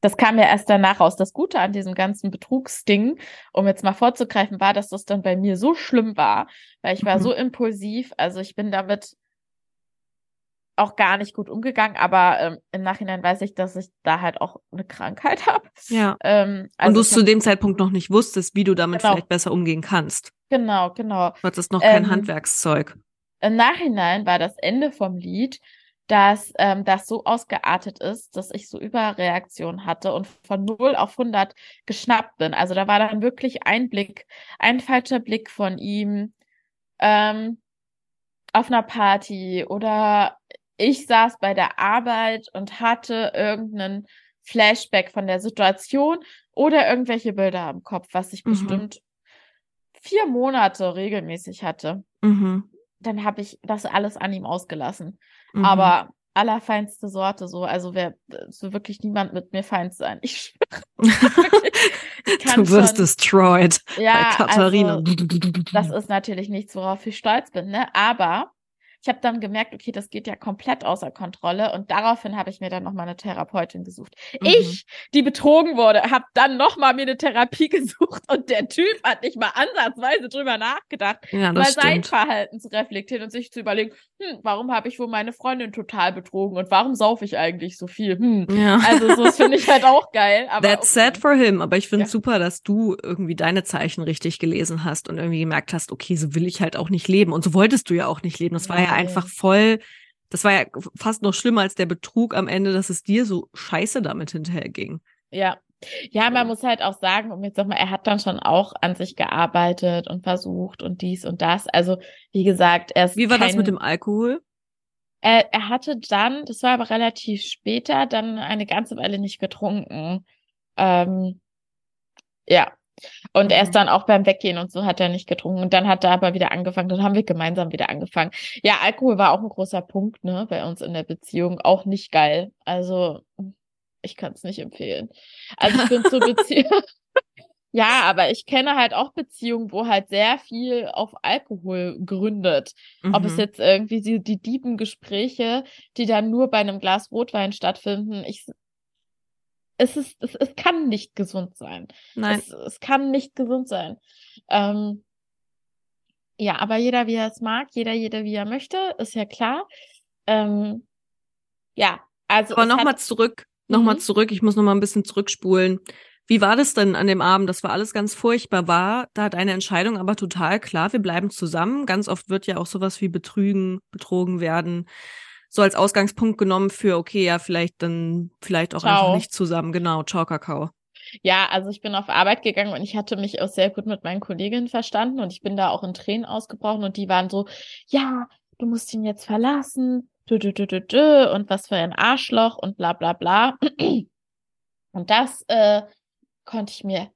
das kam ja erst danach raus. Das Gute an diesem ganzen Betrugsding, um jetzt mal vorzugreifen, war, dass das dann bei mir so schlimm war, weil ich war mhm. so impulsiv. Also ich bin damit auch gar nicht gut umgegangen, aber ähm, im Nachhinein weiß ich, dass ich da halt auch eine Krankheit *laughs* habe. Ja. Ähm, also Und du es zu dem Zeitpunkt noch nicht wusstest, wie du damit genau. vielleicht besser umgehen kannst. Genau, genau. Du hattest noch kein ähm, Handwerkszeug. Im Nachhinein war das Ende vom Lied, dass ähm, das so ausgeartet ist, dass ich so Überreaktion hatte und von 0 auf 100 geschnappt bin. Also da war dann wirklich ein Blick, ein falscher Blick von ihm ähm, auf einer Party oder ich saß bei der Arbeit und hatte irgendeinen Flashback von der Situation oder irgendwelche Bilder im Kopf, was ich mhm. bestimmt vier Monate regelmäßig hatte. Mhm. Dann habe ich das alles an ihm ausgelassen. Mhm. Aber allerfeinste Sorte so. Also wer so wirklich niemand mit mir feind sein. *laughs* Ich *laughs* du wirst schon, destroyed. Ja, Katharina. Also, das ist natürlich nichts, worauf ich stolz bin, ne? Aber ich habe dann gemerkt, okay, das geht ja komplett außer Kontrolle und daraufhin habe ich mir dann nochmal eine Therapeutin gesucht. Mhm. Ich, die betrogen wurde, habe dann nochmal mir eine Therapie *laughs* gesucht und der Typ hat nicht mal ansatzweise drüber nachgedacht, ja, mal stimmt. sein Verhalten zu reflektieren und sich zu überlegen, hm, warum habe ich wohl meine Freundin total betrogen und warum saufe ich eigentlich so viel? Hm. Ja. Also so finde ich halt auch geil. That's okay. sad for him, aber ich finde ja. super, dass du irgendwie deine Zeichen richtig gelesen hast und irgendwie gemerkt hast, okay, so will ich halt auch nicht leben und so wolltest du ja auch nicht leben. Das war ja einfach voll, das war ja fast noch schlimmer als der Betrug am Ende, dass es dir so scheiße damit hinterherging. Ja. Ja, man muss halt auch sagen, um jetzt nochmal, er hat dann schon auch an sich gearbeitet und versucht und dies und das. Also, wie gesagt, er ist. Wie war kein, das mit dem Alkohol? Er, er hatte dann, das war aber relativ später, dann eine ganze Weile nicht getrunken. Ähm, ja, und erst mhm. dann auch beim Weggehen und so hat er nicht getrunken. Und dann hat er aber wieder angefangen. Dann haben wir gemeinsam wieder angefangen. Ja, Alkohol war auch ein großer Punkt, ne, bei uns in der Beziehung. Auch nicht geil. Also, ich kann es nicht empfehlen. Also, ich bin zur *laughs* Beziehung. *laughs* ja, aber ich kenne halt auch Beziehungen, wo halt sehr viel auf Alkohol gründet. Mhm. Ob es mhm. jetzt irgendwie die, die dieben Gespräche, die dann nur bei einem Glas Rotwein stattfinden. Ich es ist, es, es kann nicht gesund sein. Nein. Es, es kann nicht gesund sein. Ähm, ja, aber jeder, wie er es mag, jeder, jeder, wie er möchte, ist ja klar. Ähm, ja, also. Aber nochmal zurück, nochmal mhm. zurück. Ich muss nochmal ein bisschen zurückspulen. Wie war das denn an dem Abend? Das war alles ganz furchtbar. War da deine Entscheidung aber total klar, wir bleiben zusammen. Ganz oft wird ja auch sowas wie betrügen, betrogen werden so als Ausgangspunkt genommen für, okay, ja, vielleicht dann, vielleicht auch Ciao. einfach nicht zusammen. Genau, ciao, Kakao. Ja, also ich bin auf Arbeit gegangen und ich hatte mich auch sehr gut mit meinen Kolleginnen verstanden und ich bin da auch in Tränen ausgebrochen und die waren so, ja, du musst ihn jetzt verlassen, dü, dü, dü, dü, dü, und was für ein Arschloch und bla bla bla. *clears throat* Und das äh, konnte ich mir,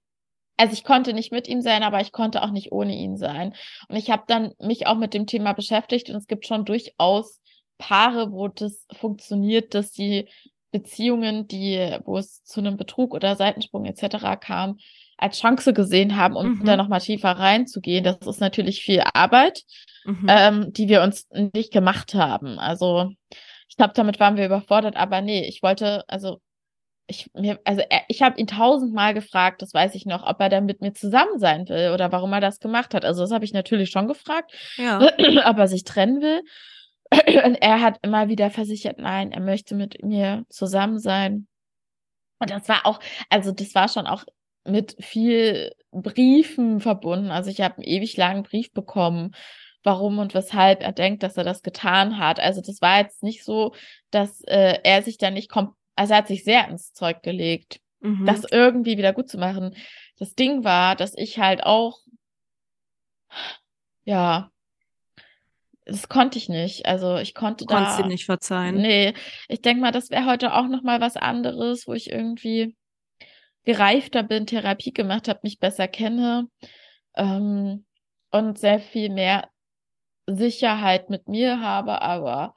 also ich konnte nicht mit ihm sein, aber ich konnte auch nicht ohne ihn sein. Und ich habe dann mich auch mit dem Thema beschäftigt und es gibt schon durchaus Paare, wo das funktioniert, dass die Beziehungen, die, wo es zu einem Betrug oder Seitensprung etc. kam, als Chance gesehen haben, um mhm. da nochmal tiefer reinzugehen. Das ist natürlich viel Arbeit, mhm. ähm, die wir uns nicht gemacht haben. Also ich glaube, damit waren wir überfordert, aber nee, ich wollte, also ich mir, also er, ich habe ihn tausendmal gefragt, das weiß ich noch, ob er dann mit mir zusammen sein will oder warum er das gemacht hat. Also das habe ich natürlich schon gefragt, ja. *clears throat* ob er sich trennen will. *laughs* Und er hat immer wieder versichert, nein, er möchte mit mir zusammen sein. Und das war auch, also das war schon auch mit viel Briefen verbunden. Also ich habe einen ewig langen Brief bekommen, warum und weshalb er denkt, dass er das getan hat. Also das war jetzt nicht so, dass äh, er sich da nicht kommt, also er hat sich sehr ins Zeug gelegt, mhm. das irgendwie wieder gut zu machen. Das Ding war, dass ich halt auch, ja, das konnte ich nicht. Also ich konnte du da. Konntest nicht verzeihen. Nee, ich denke mal, das wäre heute auch noch mal was anderes, wo ich irgendwie gereifter bin, Therapie gemacht habe, mich besser kenne ähm, und sehr viel mehr Sicherheit mit mir habe, aber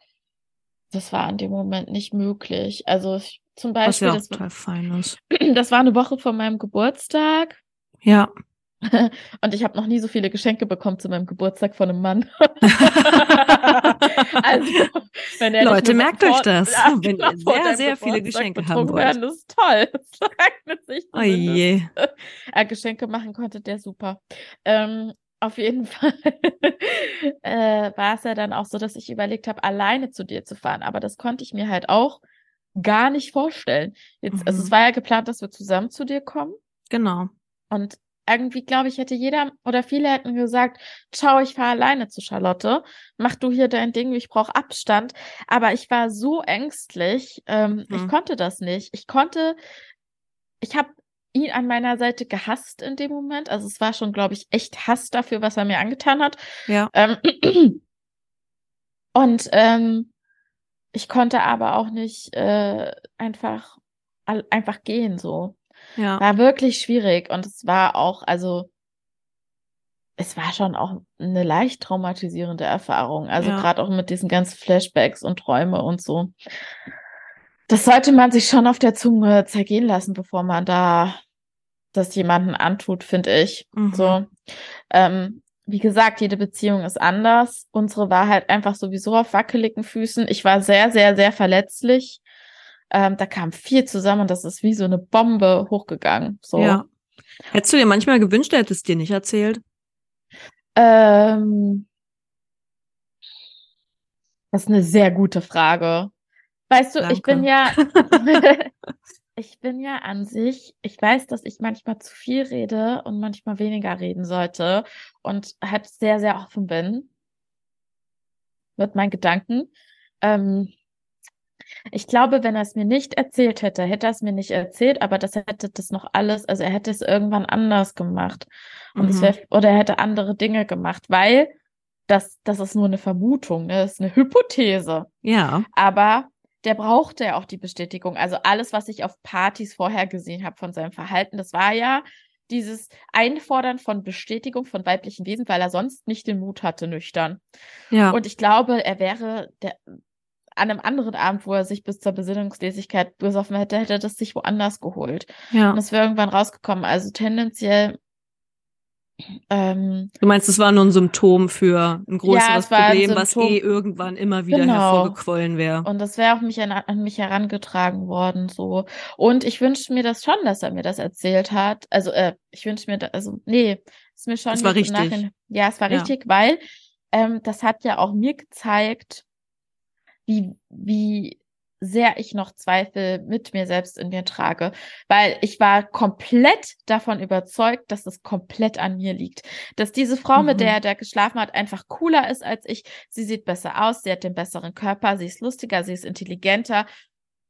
das war in dem Moment nicht möglich. Also ich, zum Beispiel, was ja auch das, total fein ist. *clears throat* das war eine Woche vor meinem Geburtstag. Ja. *laughs* Und ich habe noch nie so viele Geschenke bekommen zu meinem Geburtstag von einem Mann. *laughs* also, Leute, merkt euch das. Wenn ihr sehr, sehr viele Geschenke haben wollt. Werden, ist toll. *laughs* Das eignet sich oh je. Äh, Geschenke machen konnte der super. Ähm, auf jeden Fall äh, war es ja dann auch so, dass ich überlegt habe, alleine zu dir zu fahren. Aber das konnte ich mir halt auch gar nicht vorstellen. Jetzt, mhm. Also es war ja geplant, dass wir zusammen zu dir kommen. Genau. Und irgendwie, glaube ich, hätte jeder oder viele hätten gesagt, ciao, ich fahre alleine zu Charlotte, mach du hier dein Ding, ich brauche Abstand. Aber ich war so ängstlich, ähm, mhm. ich konnte das nicht. Ich konnte, ich habe ihn an meiner Seite gehasst in dem Moment. Also es war schon, glaube ich, echt Hass dafür, was er mir angetan hat. Ja. Ähm, *clears throat* und ähm, ich konnte aber auch nicht äh, einfach einfach gehen so. Ja. War wirklich schwierig und es war auch, also es war schon auch eine leicht traumatisierende Erfahrung. Also ja. gerade auch mit diesen ganzen Flashbacks und Träume und so. Das sollte man sich schon auf der Zunge zergehen lassen, bevor man da das jemanden antut, finde ich. Mhm. So. Ähm, wie gesagt, jede Beziehung ist anders. Unsere war halt einfach sowieso auf wackeligen Füßen. Ich war sehr, sehr, sehr verletzlich. Ähm, da kam viel zusammen und das ist wie so eine Bombe hochgegangen. So. Ja. Hättest du dir manchmal gewünscht, er hätte es dir nicht erzählt? Ähm, das ist eine sehr gute Frage. Weißt du, Danke. ich bin ja, *laughs* ich bin ja an sich, ich weiß, dass ich manchmal zu viel rede und manchmal weniger reden sollte und halt sehr, sehr offen bin mit meinen Gedanken. Ähm, ich glaube, wenn er es mir nicht erzählt hätte, hätte er es mir nicht erzählt, aber das hätte das noch alles, also er hätte es irgendwann anders gemacht. Und mhm. wär, oder er hätte andere Dinge gemacht, weil das, das ist nur eine Vermutung, ne? das ist eine Hypothese. Ja. Aber der brauchte ja auch die Bestätigung. Also alles, was ich auf Partys vorher gesehen habe von seinem Verhalten, das war ja dieses Einfordern von Bestätigung von weiblichen Wesen, weil er sonst nicht den Mut hatte, nüchtern. Ja. Und ich glaube, er wäre der, an einem anderen Abend, wo er sich bis zur Besinnungslosigkeit besoffen hätte, hätte er das sich woanders geholt. Ja. Und es wäre irgendwann rausgekommen. Also tendenziell ähm, du meinst, es war nur ein Symptom für ein größeres ja, Problem, was eh irgendwann immer wieder genau. hervorgequollen wäre. Und das wäre auch mich an, an, mich herangetragen worden, so. Und ich wünschte mir das schon, dass er mir das erzählt hat. Also, äh, ich wünschte mir, da, also, nee, ist mir schon. Es war richtig. Nachhinein, ja, es war ja. richtig, weil ähm, das hat ja auch mir gezeigt, wie, wie sehr ich noch Zweifel mit mir selbst in mir trage, weil ich war komplett davon überzeugt, dass es komplett an mir liegt, dass diese Frau, mhm. mit der der geschlafen hat, einfach cooler ist als ich. Sie sieht besser aus, sie hat den besseren Körper, sie ist lustiger, sie ist intelligenter.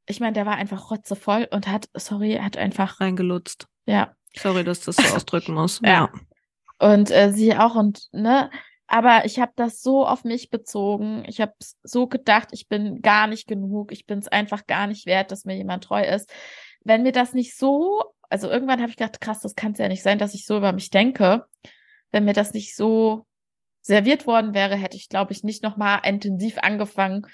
Ich meine, der war einfach rotzevoll und hat, sorry, hat einfach reingelutzt. Ja. Sorry, dass das so *laughs* ausdrücken muss. ja. ja. Und äh, sie auch und ne, aber ich habe das so auf mich bezogen. Ich habe so gedacht, ich bin gar nicht genug. Ich bin es einfach gar nicht wert, dass mir jemand treu ist. Wenn mir das nicht so, also irgendwann habe ich gedacht, krass, das kann es ja nicht sein, dass ich so über mich denke. Wenn mir das nicht so serviert worden wäre, hätte ich, glaube ich, nicht nochmal intensiv angefangen,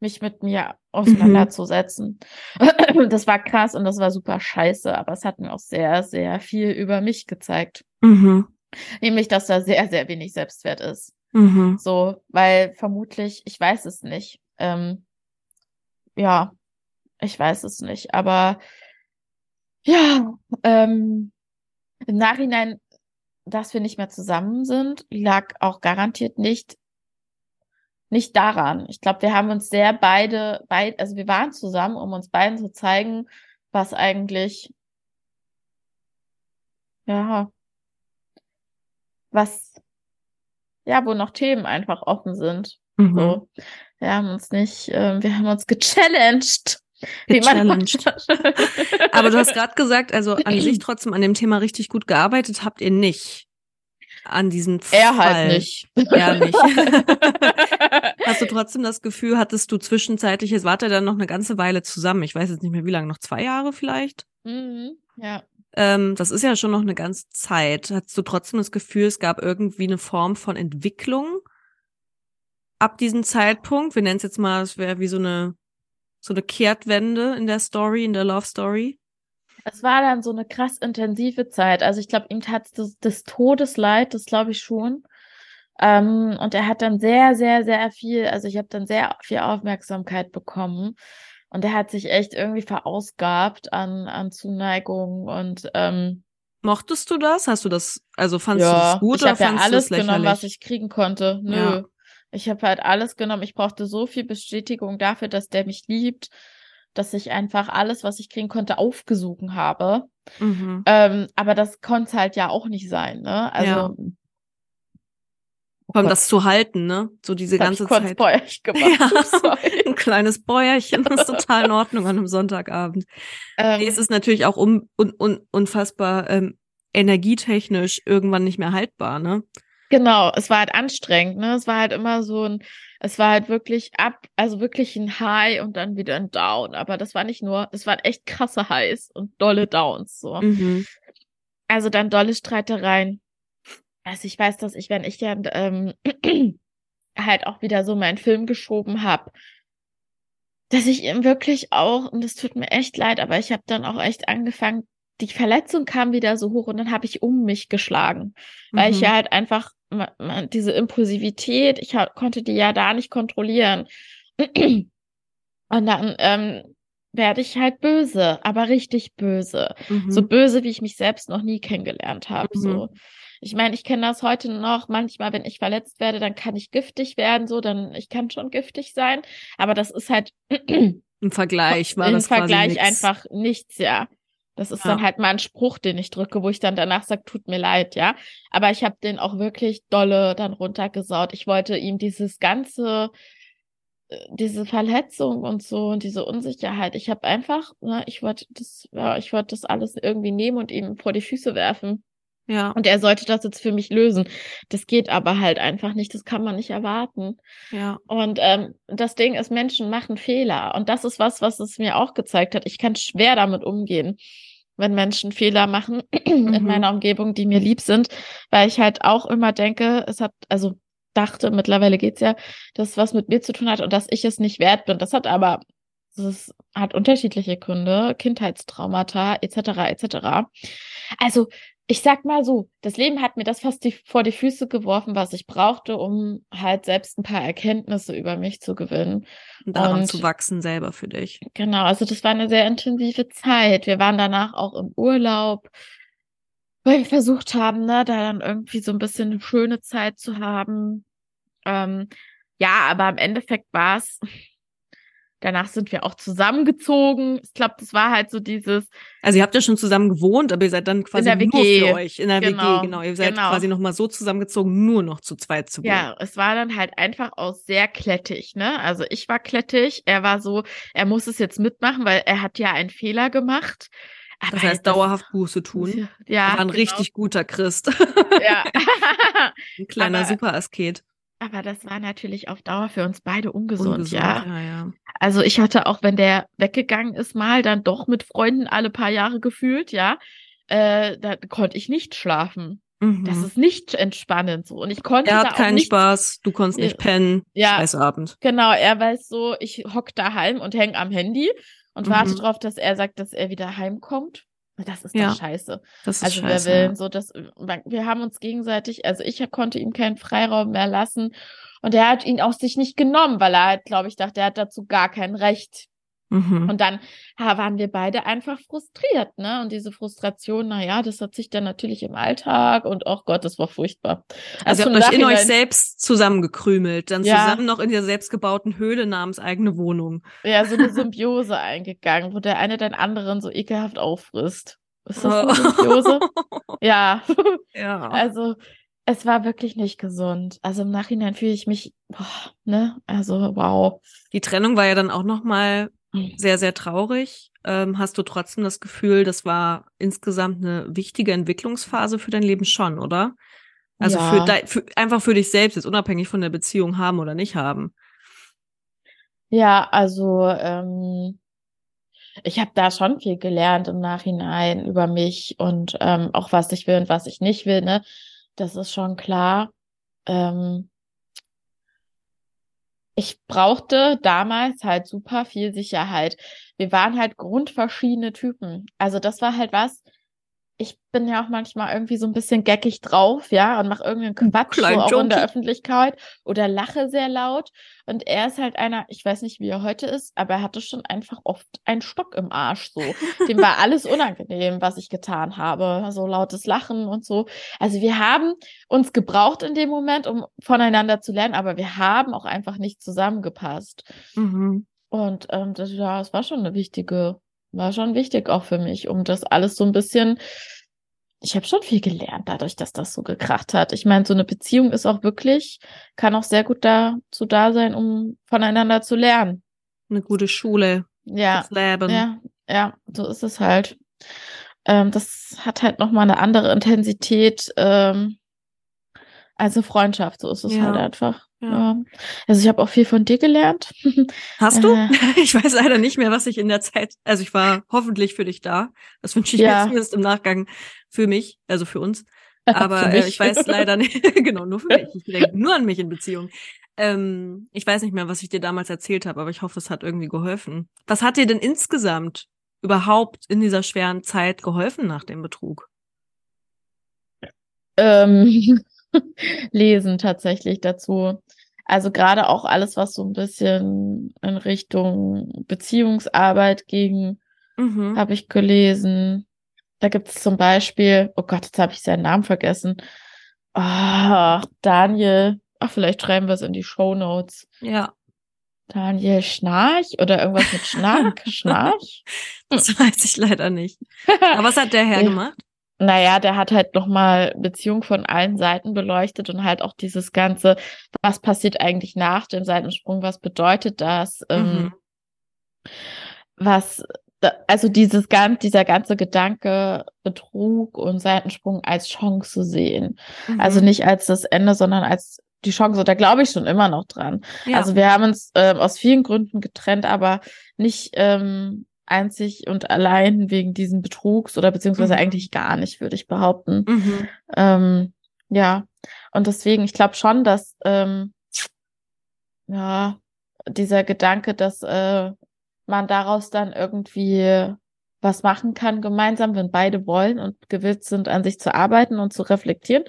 mich mit mir auseinanderzusetzen. Mhm. *clears throat* Das war krass und das war super scheiße, aber es hat mir auch sehr, sehr viel über mich gezeigt. Mhm. Nämlich, dass da sehr, sehr wenig Selbstwert ist. Mhm. So, weil vermutlich, ich weiß es nicht. Ähm, ja, ich weiß es nicht. Aber ja, ähm, im Nachhinein, dass wir nicht mehr zusammen sind, lag auch garantiert nicht nicht daran. Ich glaube, wir haben uns sehr beide, beid, also wir waren zusammen, um uns beiden zu zeigen, was eigentlich ja was, ja, wo noch Themen einfach offen sind. Mhm. So. Wir haben uns nicht, äh, wir haben uns gechallenged. Gechallenged. Aber du hast gerade gesagt, also an sich trotzdem an dem Thema richtig gut gearbeitet habt ihr nicht. An diesem Fall. Er halt nicht. Er nicht. *laughs* hast du trotzdem das Gefühl, hattest du zwischenzeitlich, es wart ihr dann noch eine ganze Weile zusammen. Ich weiß jetzt nicht mehr wie lange, noch zwei Jahre vielleicht? Mhm, ja. Ähm, das ist ja schon noch eine ganze Zeit. Hattest du trotzdem das Gefühl, es gab irgendwie eine Form von Entwicklung ab diesem Zeitpunkt? Wir nennen es jetzt mal, es wäre wie so eine, so eine Kehrtwende in der Story, in der Love Story. Es war dann so eine krass intensive Zeit. Also ich glaube, ihm tat das, das Todesleid, das glaube ich schon. Ähm, und er hat dann sehr, sehr, sehr viel, also ich habe dann sehr viel Aufmerksamkeit bekommen. Und er hat sich echt irgendwie verausgabt an, an Zuneigung und ähm, Mochtest du das? Hast du das, also fandest ja, du das gut ich oder fandest ja alles du das genommen, was ich kriegen konnte. Nö. Ja. Ich habe halt alles genommen. Ich brauchte so viel Bestätigung dafür, dass der mich liebt, dass ich einfach alles, was ich kriegen konnte, aufgesogen habe. Mhm. Ähm, aber das konnte halt ja auch nicht sein, ne? Also ja. Vor allem das zu halten, ne? So diese das ganze Zeit. Bäuerchen *laughs* gemacht. Ja, *laughs* ein kleines Bäuerchen ist *laughs* total in Ordnung an einem Sonntagabend. Ähm, es ist natürlich auch un, un, un, unfassbar ähm, energietechnisch irgendwann nicht mehr haltbar, ne? Genau, es war halt anstrengend, ne? Es war halt immer so ein, es war halt wirklich ab, also wirklich ein High und dann wieder ein Down. Aber das war nicht nur, es waren echt krasse Highs und dolle Downs, so. Mhm. Also dann dolle Streitereien Also ich weiß, dass ich, wenn ich dann ähm, *clears throat* halt auch wieder so meinen Film geschoben habe, dass ich ihm wirklich auch, und das tut mir echt leid, aber ich habe dann auch echt angefangen, die Verletzung kam wieder so hoch und dann habe ich um mich geschlagen, weil mhm. ich ja halt einfach diese Impulsivität, ich konnte die ja da nicht kontrollieren. *clears throat* Und dann ähm, werde ich halt böse, aber richtig böse. Mhm. So böse, wie ich mich selbst noch nie kennengelernt habe. Mhm. So. Ich meine, ich kenne das heute noch. Manchmal, wenn ich verletzt werde, dann kann ich giftig werden, so, dann ich kann schon giftig sein. Aber das ist halt *clears throat* im Vergleich war im das Vergleich einfach nichts, ja. Das ist ja. dann halt mal ein Spruch, den ich drücke, wo ich dann danach sage, tut mir leid, ja. Aber ich habe den auch wirklich dolle dann runtergesaut. Ich wollte ihm dieses ganze, äh, diese Verletzung und so und diese Unsicherheit. Ich habe einfach, ne, ich wollte das, ja, ich wollte das alles irgendwie nehmen und ihm vor die Füße werfen. Ja. Und er sollte das jetzt für mich lösen. Das geht aber halt einfach nicht. Das kann man nicht erwarten. Ja. Und ähm, das Ding ist, Menschen machen Fehler. Und das ist was, was es mir auch gezeigt hat. Ich kann schwer damit umgehen, wenn Menschen Fehler machen *clears throat* mhm. in meiner Umgebung, die mir lieb sind, weil ich halt auch immer denke, es hat, also dachte, mittlerweile geht's ja, dass was mit mir zu tun hat und dass ich es nicht wert bin. Das hat aber das hat unterschiedliche Gründe, Kindheitstraumata etc. etc. Also ich sag mal so, das Leben hat mir das fast die, vor die Füße geworfen, was ich brauchte, um halt selbst ein paar Erkenntnisse über mich zu gewinnen. Und daran und, zu wachsen selber für dich. Genau, also das war eine sehr intensive Zeit. Wir waren danach auch im Urlaub, weil wir versucht haben, ne, da dann irgendwie so ein bisschen eine schöne Zeit zu haben. Ähm, ja, aber im Endeffekt war es Danach sind wir auch zusammengezogen. Ich glaube, das war halt so dieses. Also ihr habt ja schon zusammen gewohnt, aber ihr seid dann quasi nur für euch in der genau, WG, genau. Ihr seid genau. quasi nochmal so zusammengezogen, nur noch zu zweit zu wohnen. Ja, es war dann halt einfach auch sehr klettig, ne? Also ich war klettig, er war so, er muss es jetzt mitmachen, weil er hat ja einen Fehler gemacht. Aber das heißt, dauerhaft Buße tun. Ja. Er war ein genau. richtig guter Christ. Ja. *laughs* ein kleiner Superasket. Aber das war natürlich auf Dauer für uns beide ungesund, ungesund ja. ja. ja. Also ich hatte auch, wenn der weggegangen ist, mal dann doch mit Freunden alle paar Jahre gefühlt, ja, äh, da konnte ich nicht schlafen. Mhm. Das ist nicht entspannend so. Und ich konnte. Er hat keinen nicht, Spaß, du konntest nicht pennen. Ja. Scheißabend. Genau, er weiß so, ich hock daheim und häng am Handy und mhm. warte darauf, dass er sagt, dass er wieder heimkommt. Das ist ja, doch scheiße. Das ist also scheiße, wir will so, dass wir haben uns gegenseitig, also ich konnte ihm keinen Freiraum mehr lassen und er hat ihn auch sich nicht genommen, weil er halt, glaube ich, dachte, er hat dazu gar kein Recht. Mhm. Und dann ja, waren wir beide einfach frustriert, ne? Und diese Frustration, na ja, das hat sich dann natürlich im Alltag und oh Gott, das war furchtbar. Also, also ihr habt euch in euch selbst zusammengekrümelt, dann ja. zusammen noch in der selbstgebauten Höhle namens eigene Wohnung. Ja, so eine Symbiose *laughs* eingegangen, wo der eine den anderen so ekelhaft auffrisst. Ist das eine Symbiose? *laughs* ja. Ja. Also es war wirklich nicht gesund. Also im Nachhinein fühle ich mich, boah, ne, also wow. Die Trennung war ja dann auch noch mal. Sehr, sehr traurig. Ähm, hast du trotzdem das Gefühl, das war insgesamt eine wichtige Entwicklungsphase für dein Leben schon, oder? Also ja. für, dein, für einfach für dich selbst, jetzt unabhängig von der Beziehung haben oder nicht haben. Ja, also ähm, ich habe da schon viel gelernt im Nachhinein über mich und ähm, auch was ich will und was ich nicht will. Ne, das ist schon klar. Ähm, ich brauchte damals halt super viel Sicherheit. Wir waren halt grundverschiedene Typen. Also das war halt was, ich bin ja auch manchmal irgendwie so ein bisschen geckig drauf, ja, und mache irgendeinen Quatsch so auch in der Öffentlichkeit oder lache sehr laut. Und er ist halt einer, ich weiß nicht, wie er heute ist, aber er hatte schon einfach oft einen Stock im Arsch so. *laughs* Dem war alles unangenehm, was ich getan habe. So lautes Lachen und so. Also wir haben uns gebraucht in dem Moment, um voneinander zu lernen, aber wir haben auch einfach nicht zusammengepasst. Mhm. Und ähm, das, ja, es war schon eine wichtige war schon wichtig auch für mich, um das alles so ein bisschen. Ich habe schon viel gelernt dadurch, dass das so gekracht hat. Ich meine, so eine Beziehung ist auch wirklich, kann auch sehr gut dazu da sein, um voneinander zu lernen. Eine gute Schule. Ja. Das Leben. Ja, ja, so ist es halt. Ähm, das hat halt nochmal eine andere Intensität ähm, als eine Freundschaft. So ist es ja. halt einfach. Ja. Also ich habe auch viel von dir gelernt. *laughs* Hast du? Äh, *laughs* ich weiß leider nicht mehr, was ich in der Zeit, also ich war hoffentlich für dich da. Das wünsche ich ja. mir *laughs* zumindest im Nachgang für mich, also für uns. Aber äh, ich weiß leider nicht, genau, nur für mich. Ich denke nur an mich in Beziehung. Ähm, ich weiß nicht mehr, was ich dir damals erzählt habe, aber ich hoffe, es hat irgendwie geholfen. Was hat dir denn insgesamt überhaupt in dieser schweren Zeit geholfen nach dem Betrug? Ähm, *laughs* lesen tatsächlich dazu. Also gerade auch alles, was so ein bisschen in Richtung Beziehungsarbeit ging, mhm. habe ich gelesen. Da gibt es zum Beispiel, oh Gott, jetzt habe ich seinen Namen vergessen. Ah, oh, Daniel. Ach, vielleicht schreiben wir es in die Show Notes. Ja. Daniel Schnarch oder irgendwas mit Schnarch? *laughs* Schnarch? Das weiß ich leider nicht. *laughs* Aber was hat der Herr ja. gemacht? Naja, der hat halt nochmal Beziehung von allen Seiten beleuchtet und halt auch dieses Ganze, was passiert eigentlich nach dem Seitensprung, was bedeutet das, ähm, mhm. ähm, was also dieses ganz, dieser ganze Gedanke, Betrug und Seitensprung als Chance zu sehen. Mhm. Also nicht als das Ende, sondern als die Chance. Da glaube ich schon immer noch dran. Ja. Also wir haben uns äh, aus vielen Gründen getrennt, aber nicht ähm, einzig und allein wegen diesen Betrugs oder beziehungsweise mhm. eigentlich gar nicht, würde ich behaupten. Mhm. Ähm, ja, und deswegen, ich glaube schon, dass ähm, ja dieser Gedanke, dass äh, man daraus dann irgendwie was machen kann gemeinsam, wenn beide wollen und gewillt sind, an sich zu arbeiten und zu reflektieren,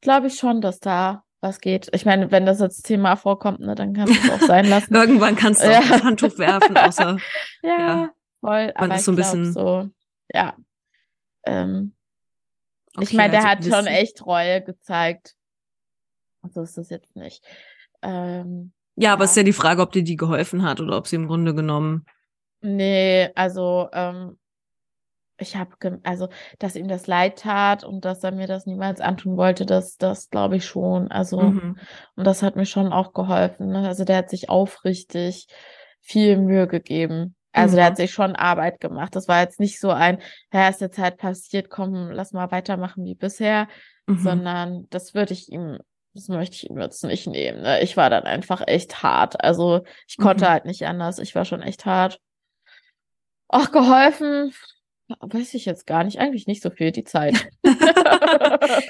glaube ich schon, dass da was geht. Ich meine, wenn das als Thema vorkommt, ne, dann kannst du es auch sein lassen. *laughs* Irgendwann kannst du ja. auch das Handtuch werfen, außer *laughs* ja, ja, voll. Man aber ist so ein bisschen so, ja. Ähm, okay, ich meine, der also hat schon echt Reue gezeigt. So ist das jetzt nicht. Ähm, ja, aber es ist ja die Frage, ob dir die geholfen hat oder ob sie im Grunde genommen Nee, also ähm, ich habe, also dass ihm das leid tat und dass er mir das niemals antun wollte, das, das glaube ich schon. Also mhm. und das hat mir schon auch geholfen. Ne? Also der hat sich aufrichtig viel Mühe gegeben. Also mhm. der hat sich schon Arbeit gemacht. Das war jetzt nicht so ein, ja, ist jetzt halt passiert, komm, lass mal weitermachen wie bisher, mhm. sondern das würde ich ihm, das möchte ich ihm jetzt nicht nehmen. Ne? Ich war dann einfach echt hart. Also ich konnte mhm. halt nicht anders. Ich war schon echt hart. Ach, geholfen, weiß ich jetzt gar nicht. Eigentlich nicht so viel, die Zeit. *laughs*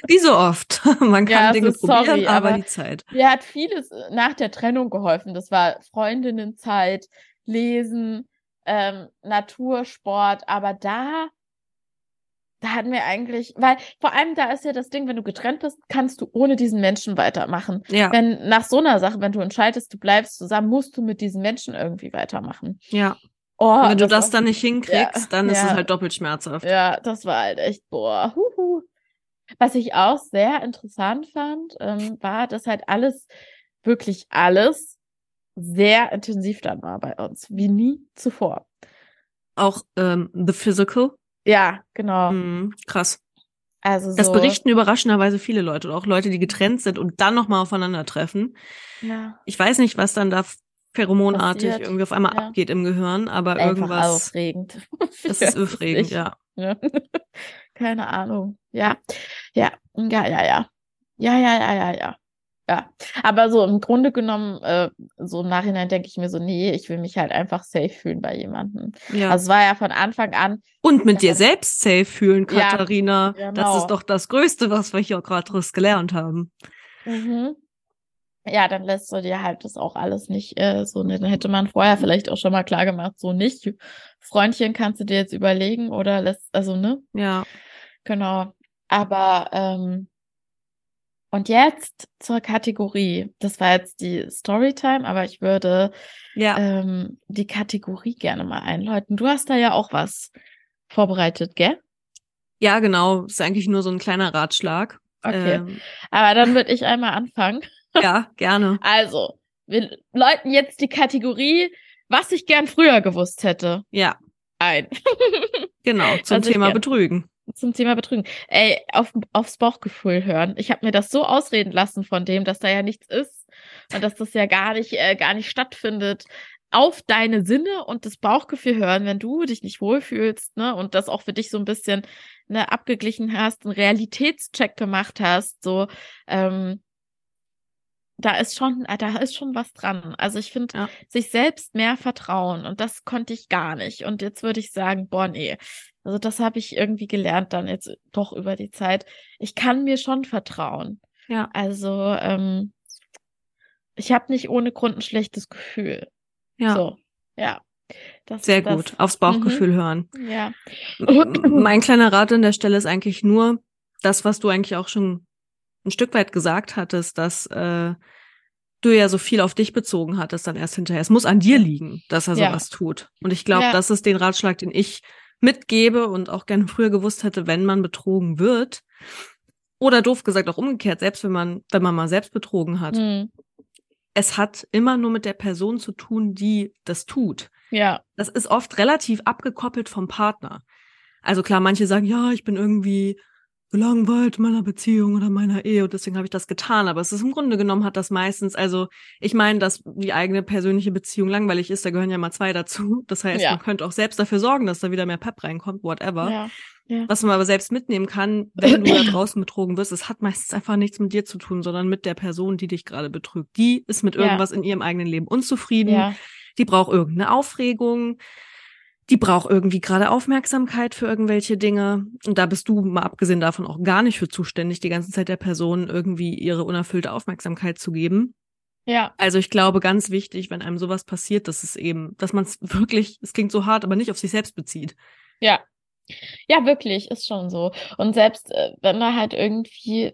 Wie so oft. *laughs* Man kann ja, Dinge also, probieren, sorry, aber, aber die Zeit. Mir hat vieles nach der Trennung geholfen. Das war Freundinnenzeit, Lesen, ähm, Natursport, aber da da hatten wir eigentlich, weil vor allem da ist ja das Ding, wenn du getrennt bist, kannst du ohne diesen Menschen weitermachen. Ja. Wenn nach so einer Sache, wenn du entscheidest, du bleibst zusammen, musst du mit diesen Menschen irgendwie weitermachen. Ja. Oh, wenn du das, das dann nicht hinkriegst, ja, dann ist ja. es halt doppelt schmerzhaft. Ja, das war halt echt, boah, huhu. Was ich auch sehr interessant fand, ähm, war, dass halt alles, wirklich alles, sehr intensiv dann war bei uns, wie nie zuvor. Auch ähm, The Physical? Ja, genau. Mhm, krass. Also so, das berichten überraschenderweise viele Leute, oder auch Leute, die getrennt sind und dann nochmal aufeinandertreffen. Ja. Ich weiß nicht, was dann da pheromonartig passiert. irgendwie auf einmal ja. abgeht im Gehirn, aber Einfach irgendwas. Aufregend. *laughs* Das ist aufregend, ja. ja. *laughs* Keine Ahnung. Ja. Ja. Ja, ja, ja. Ja, ja, ja, ja, ja. Ja. Aber so im Grunde genommen, äh, so im Nachhinein denke ich mir so, nee, ich will mich halt einfach safe fühlen bei jemandem. Ja. Also es war ja von Anfang an. Und mit dir selbst safe fühlen, Katharina. Ja, genau. Das ist doch das Größte, was wir hier gerade gelernt haben. Mhm ja, dann lässt du dir halt das auch alles nicht äh, so, ne, dann hätte man vorher vielleicht auch schon mal klar gemacht, so nicht. Freundchen kannst du dir jetzt überlegen oder lässt, also, ne? Ja. Genau. Aber, ähm, und jetzt zur Kategorie. Das war jetzt die Storytime, aber ich würde ja. ähm, die Kategorie gerne mal einläuten. Du hast da ja auch was vorbereitet, gell? Ja, genau. Ist eigentlich nur so ein kleiner Ratschlag. Okay. Ähm. Aber dann würde ich einmal anfangen. *laughs* Ja, gerne. Also, wir läuten jetzt die Kategorie, was ich gern früher gewusst hätte. Ja. Ein. *laughs* genau, zum Thema Betrügen. Zum Thema Betrügen. Ey, auf, aufs Bauchgefühl hören. Ich habe mir das so ausreden lassen von dem, dass da ja nichts ist und dass das ja gar nicht, äh, gar nicht stattfindet. Auf deine Sinne und das Bauchgefühl hören, wenn du dich nicht wohlfühlst, ne, und das auch für dich so ein bisschen ne, abgeglichen hast, einen Realitätscheck gemacht hast, so, ähm, da ist schon, da ist schon was dran. Also ich finde, ja. sich selbst mehr vertrauen und das konnte ich gar nicht. Und jetzt würde ich sagen, boah, nee. Also das habe ich irgendwie gelernt dann jetzt doch über die Zeit. Ich kann mir schon vertrauen. Ja. Also ähm, ich habe nicht ohne Grund ein schlechtes Gefühl. Ja. So, ja. Das, Sehr gut. Das. Aufs Bauchgefühl mhm. hören. Ja. Mein kleiner Rat an der Stelle ist eigentlich nur das, was du eigentlich auch schon ein Stück weit gesagt hattest, dass äh, du ja so viel auf dich bezogen hattest dann erst hinterher. Es muss an dir liegen, dass er sowas ja. tut. Und ich glaube, ja. das ist den Ratschlag, den ich mitgebe und auch gerne früher gewusst hätte, wenn man betrogen wird. Oder doof gesagt auch umgekehrt, selbst wenn man, wenn man mal selbst betrogen hat. Mhm. Es hat immer nur mit der Person zu tun, die das tut. Ja. Das ist oft relativ abgekoppelt vom Partner. Also klar, manche sagen, ja, ich bin irgendwie gelangweilt meiner Beziehung oder meiner Ehe und deswegen habe ich das getan. Aber es ist im Grunde genommen hat das meistens, also ich meine, dass die eigene persönliche Beziehung langweilig ist, da gehören ja mal zwei dazu. Das heißt, ja. man könnte auch selbst dafür sorgen, dass da wieder mehr Pep reinkommt, whatever. Ja. Ja. Was man aber selbst mitnehmen kann, wenn du da draußen betrogen wirst, es hat meistens einfach nichts mit dir zu tun, sondern mit der Person, die dich gerade betrügt. Die ist mit irgendwas in ihrem eigenen Leben unzufrieden. Die braucht irgendeine Aufregung die braucht irgendwie gerade Aufmerksamkeit für irgendwelche Dinge. Und da bist du, mal abgesehen davon, auch gar nicht für zuständig, die ganze Zeit der Person irgendwie ihre unerfüllte Aufmerksamkeit zu geben. Ja. Also ich glaube, ganz wichtig, wenn einem sowas passiert, dass es eben, dass man es wirklich, es klingt so hart, aber nicht auf sich selbst bezieht. Ja. Ja, wirklich, ist schon so. Und selbst äh, wenn da halt irgendwie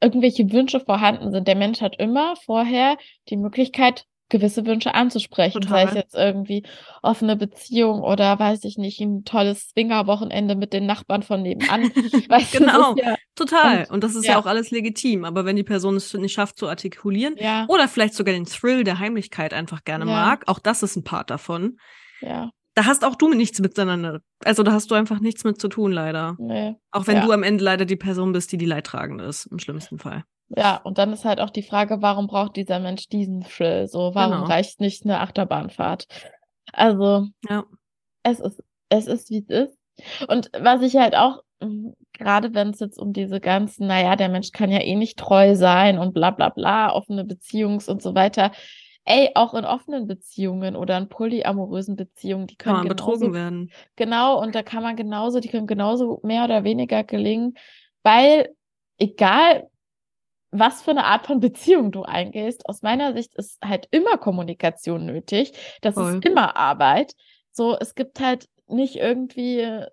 irgendwelche Wünsche vorhanden sind, der Mensch hat immer vorher die Möglichkeit, gewisse Wünsche anzusprechen, Total. sei es jetzt irgendwie offene Beziehung oder weiß ich nicht, ein tolles Swinger-Wochenende mit den Nachbarn von nebenan. *laughs* weißt genau, ja, total. Und, und, das ist ja. ja. auch alles legitim. Aber wenn die Person es nicht schafft zu artikulieren ja. oder vielleicht sogar den Thrill der Heimlichkeit einfach gerne mag, auch das ist ein Part davon. Ja. Da hast auch du nichts miteinander. Also da hast du einfach nichts mit zu tun, leider. Nee. Auch wenn du am Ende leider die Person bist, die die Leidtragende ist, im schlimmsten Fall. Ja, und dann ist halt auch die Frage, warum braucht dieser Mensch diesen Thrill? So, warum genau. reicht nicht eine Achterbahnfahrt? Also, ja. es ist, es ist, wie es ist. Und was ich halt auch, hm, gerade wenn es jetzt um diese ganzen, naja, der Mensch kann ja eh nicht treu sein und bla bla bla, offene Beziehungs und so weiter. Ey, auch in offenen Beziehungen oder in polyamorösen Beziehungen, die können kann genauso, betrogen werden. Genau, und da kann man genauso, die können genauso mehr oder weniger gelingen, weil egal was für eine Art von Beziehung du eingehst. Aus meiner Sicht ist halt immer Kommunikation nötig. Das Voll. ist immer Arbeit. So, es gibt halt nicht irgendwie,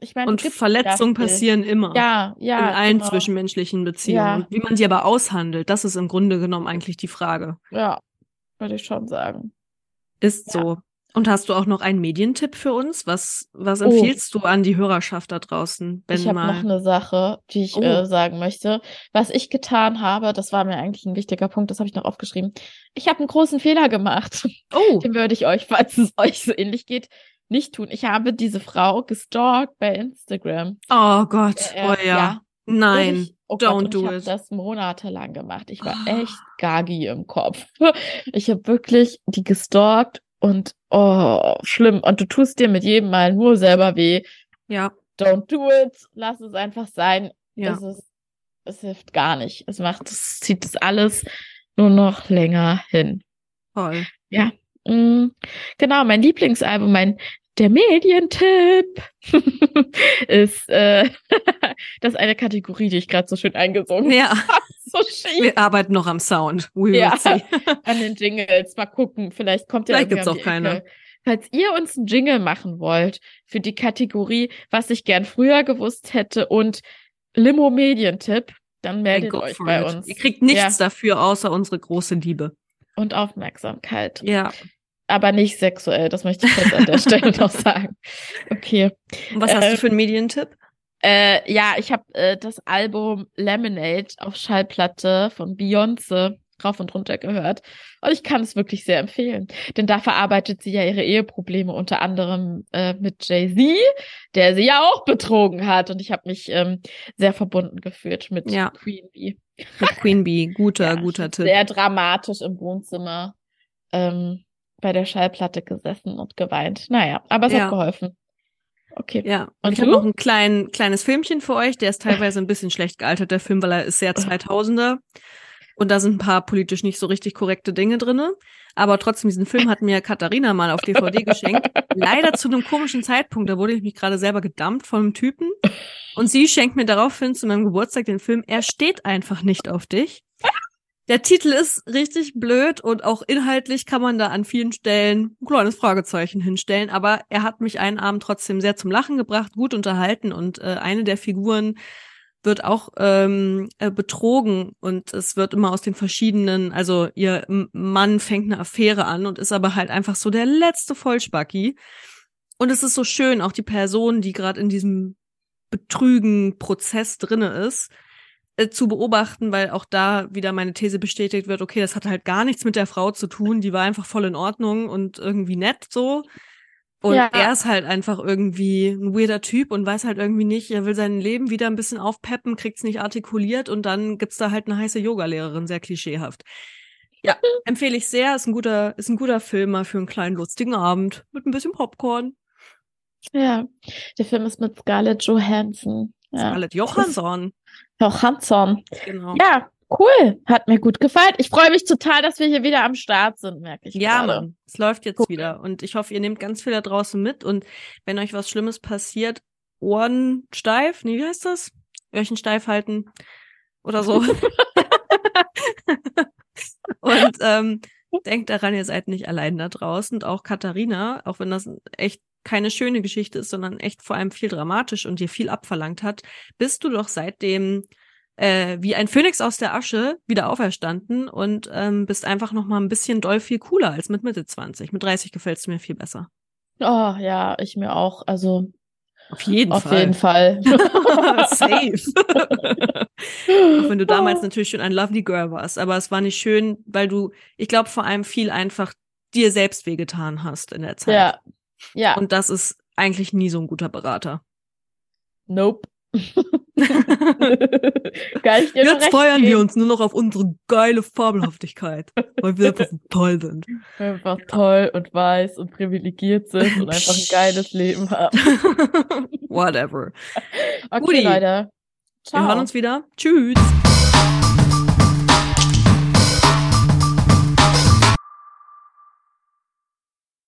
ich meine, und Verletzungen passieren immer. Ja, ja. In allen genau. zwischenmenschlichen Beziehungen. Ja. wie man sie aber aushandelt, das ist im Grunde genommen eigentlich die Frage. Ja, würde ich schon sagen. Ist ja. so. Und hast du auch noch einen Medientipp für uns? Was, was oh. empfiehlst oh. du an die Hörerschaft da draußen? Wenn ich habe noch eine Sache, die ich oh. äh, sagen möchte. Was ich getan habe, das war mir eigentlich ein wichtiger Punkt, das habe ich noch aufgeschrieben. Ich habe einen großen Fehler gemacht. Oh. Den würde ich euch, falls es euch so ähnlich geht, nicht tun. Ich habe diese Frau gestalkt bei Instagram. Oh Gott, äh, oh ja. ja. Nein, ich, oh don't Gott, do ich it. Ich habe das monatelang gemacht. Ich war oh. echt gagi im Kopf. *laughs* Ich habe wirklich die gestalkt und oh, schlimm. Und du tust dir mit jedem Mal nur selber weh. Ja. Don't do it. Lass es einfach sein. Ja. Es, ist, es hilft gar nicht. Es macht, es zieht das alles nur noch länger hin. Toll. Ja. Mm, genau, mein Lieblingsalbum, mein der Medientipp *laughs* ist äh, *laughs* das ist eine Kategorie, die ich gerade so schön eingesungen ja. *laughs* habe. So schief. Wir arbeiten noch am Sound. We ja, an den Jingles. Mal gucken, vielleicht kommt ja Vielleicht gibt's auch keine. Ecke. Falls ihr uns einen Jingle machen wollt für die Kategorie, was ich gern früher gewusst hätte und Limo Medientipp, dann meldet euch bei it. uns. Ihr kriegt nichts ja. dafür außer unsere große Liebe und Aufmerksamkeit. Ja aber nicht sexuell. Das möchte ich jetzt an der Stelle *laughs* noch sagen. Okay. Und was hast du ähm, für einen Medientipp? Äh, ja, ich habe äh, das Album Lemonade auf Schallplatte von Beyoncé rauf und runter gehört. Und ich kann es wirklich sehr empfehlen. Denn da verarbeitet sie ja ihre Eheprobleme unter anderem äh, mit Jay-Z, der sie ja auch betrogen hat. Und ich habe mich ähm, sehr verbunden gefühlt mit ja. Queen Bee. Mit Queen Bee. Guter, *laughs* ja, guter Tipp. Sehr dramatisch im Wohnzimmer. Ähm, bei der Schallplatte gesessen und geweint. Naja, aber es ja. hat geholfen. Okay. Ja, und, und ich habe noch ein klein, kleines Filmchen für euch. Der ist teilweise ein bisschen schlecht gealtert, der Film, weil er ist sehr 2000er. Und da sind ein paar politisch nicht so richtig korrekte Dinge drinne. Aber trotzdem, diesen Film hat mir Katharina mal auf DVD *laughs* geschenkt. Leider zu einem komischen Zeitpunkt. Da wurde ich mich gerade selber gedammt von einem Typen. Und sie schenkt mir daraufhin zu meinem Geburtstag den Film Er steht einfach nicht auf dich. Der Titel ist richtig blöd und auch inhaltlich kann man da an vielen Stellen ein kleines Fragezeichen hinstellen. Aber er hat mich einen Abend trotzdem sehr zum Lachen gebracht, gut unterhalten und äh, eine der Figuren wird auch ähm, äh, betrogen und es wird immer aus den verschiedenen, also ihr Mann fängt eine Affäre an und ist aber halt einfach so der letzte Vollspacki. Und es ist so schön, auch die Person, die gerade in diesem Betrügen-Prozess drinne ist, äh, zu beobachten, weil auch da wieder meine These bestätigt wird, okay, das hat halt gar nichts mit der Frau zu tun, die war einfach voll in Ordnung und irgendwie nett so. Und ja. er ist halt einfach irgendwie ein weirder Typ und weiß halt irgendwie nicht, er will sein Leben wieder ein bisschen aufpeppen, kriegt's nicht artikuliert und dann gibt's da halt eine heiße Yogalehrerin, sehr klischeehaft. Ja, *laughs* empfehle ich sehr, ist ein guter, ist ein guter Film mal für einen kleinen lustigen Abend mit ein bisschen Popcorn. Ja, der Film ist mit Scarlett Johansson. Scarlett Johansson. Johansson. Genau. Ja, Cool, hat mir gut gefallen. Ich freue mich total, dass wir hier wieder am Start sind, merke ich. Ja, gerade. Mann, es läuft jetzt cool. wieder. Und ich hoffe, ihr nehmt ganz viel da draußen mit. Und wenn euch was Schlimmes passiert, Ohren steif, nee, wie heißt das? Öhrchen steif halten oder so. *laughs* *laughs* und ähm, denkt daran, ihr seid nicht allein da draußen. Und auch Katharina, auch wenn das echt keine schöne Geschichte ist, sondern echt vor allem viel dramatisch und dir viel abverlangt hat, bist du doch seitdem äh, wie ein Phönix aus der Asche wieder auferstanden und ähm, bist einfach noch mal ein bisschen doll viel cooler als mit Mitte 20. Mit 30 gefällt es mir viel besser. Oh ja, ich mir auch. Also auf jeden auf Fall. Auf jeden Fall. *laughs* Safe. *laughs* auch wenn du damals natürlich schon ein lovely Girl warst, aber es war nicht schön, weil du, ich glaube, vor allem viel einfach dir selbst wehgetan hast in der Zeit. Ja. Ja. Und das ist eigentlich nie so ein guter Berater. Nope. *laughs* *laughs* Jetzt feiern geben. wir uns nur noch auf unsere geile Fabelhaftigkeit, weil wir einfach so toll sind. Einfach toll und weiß und privilegiert sind und einfach ein *laughs* geiles Leben haben. Whatever. Okay, Udi. Leute. Ciao. Wir hören uns wieder. Tschüss.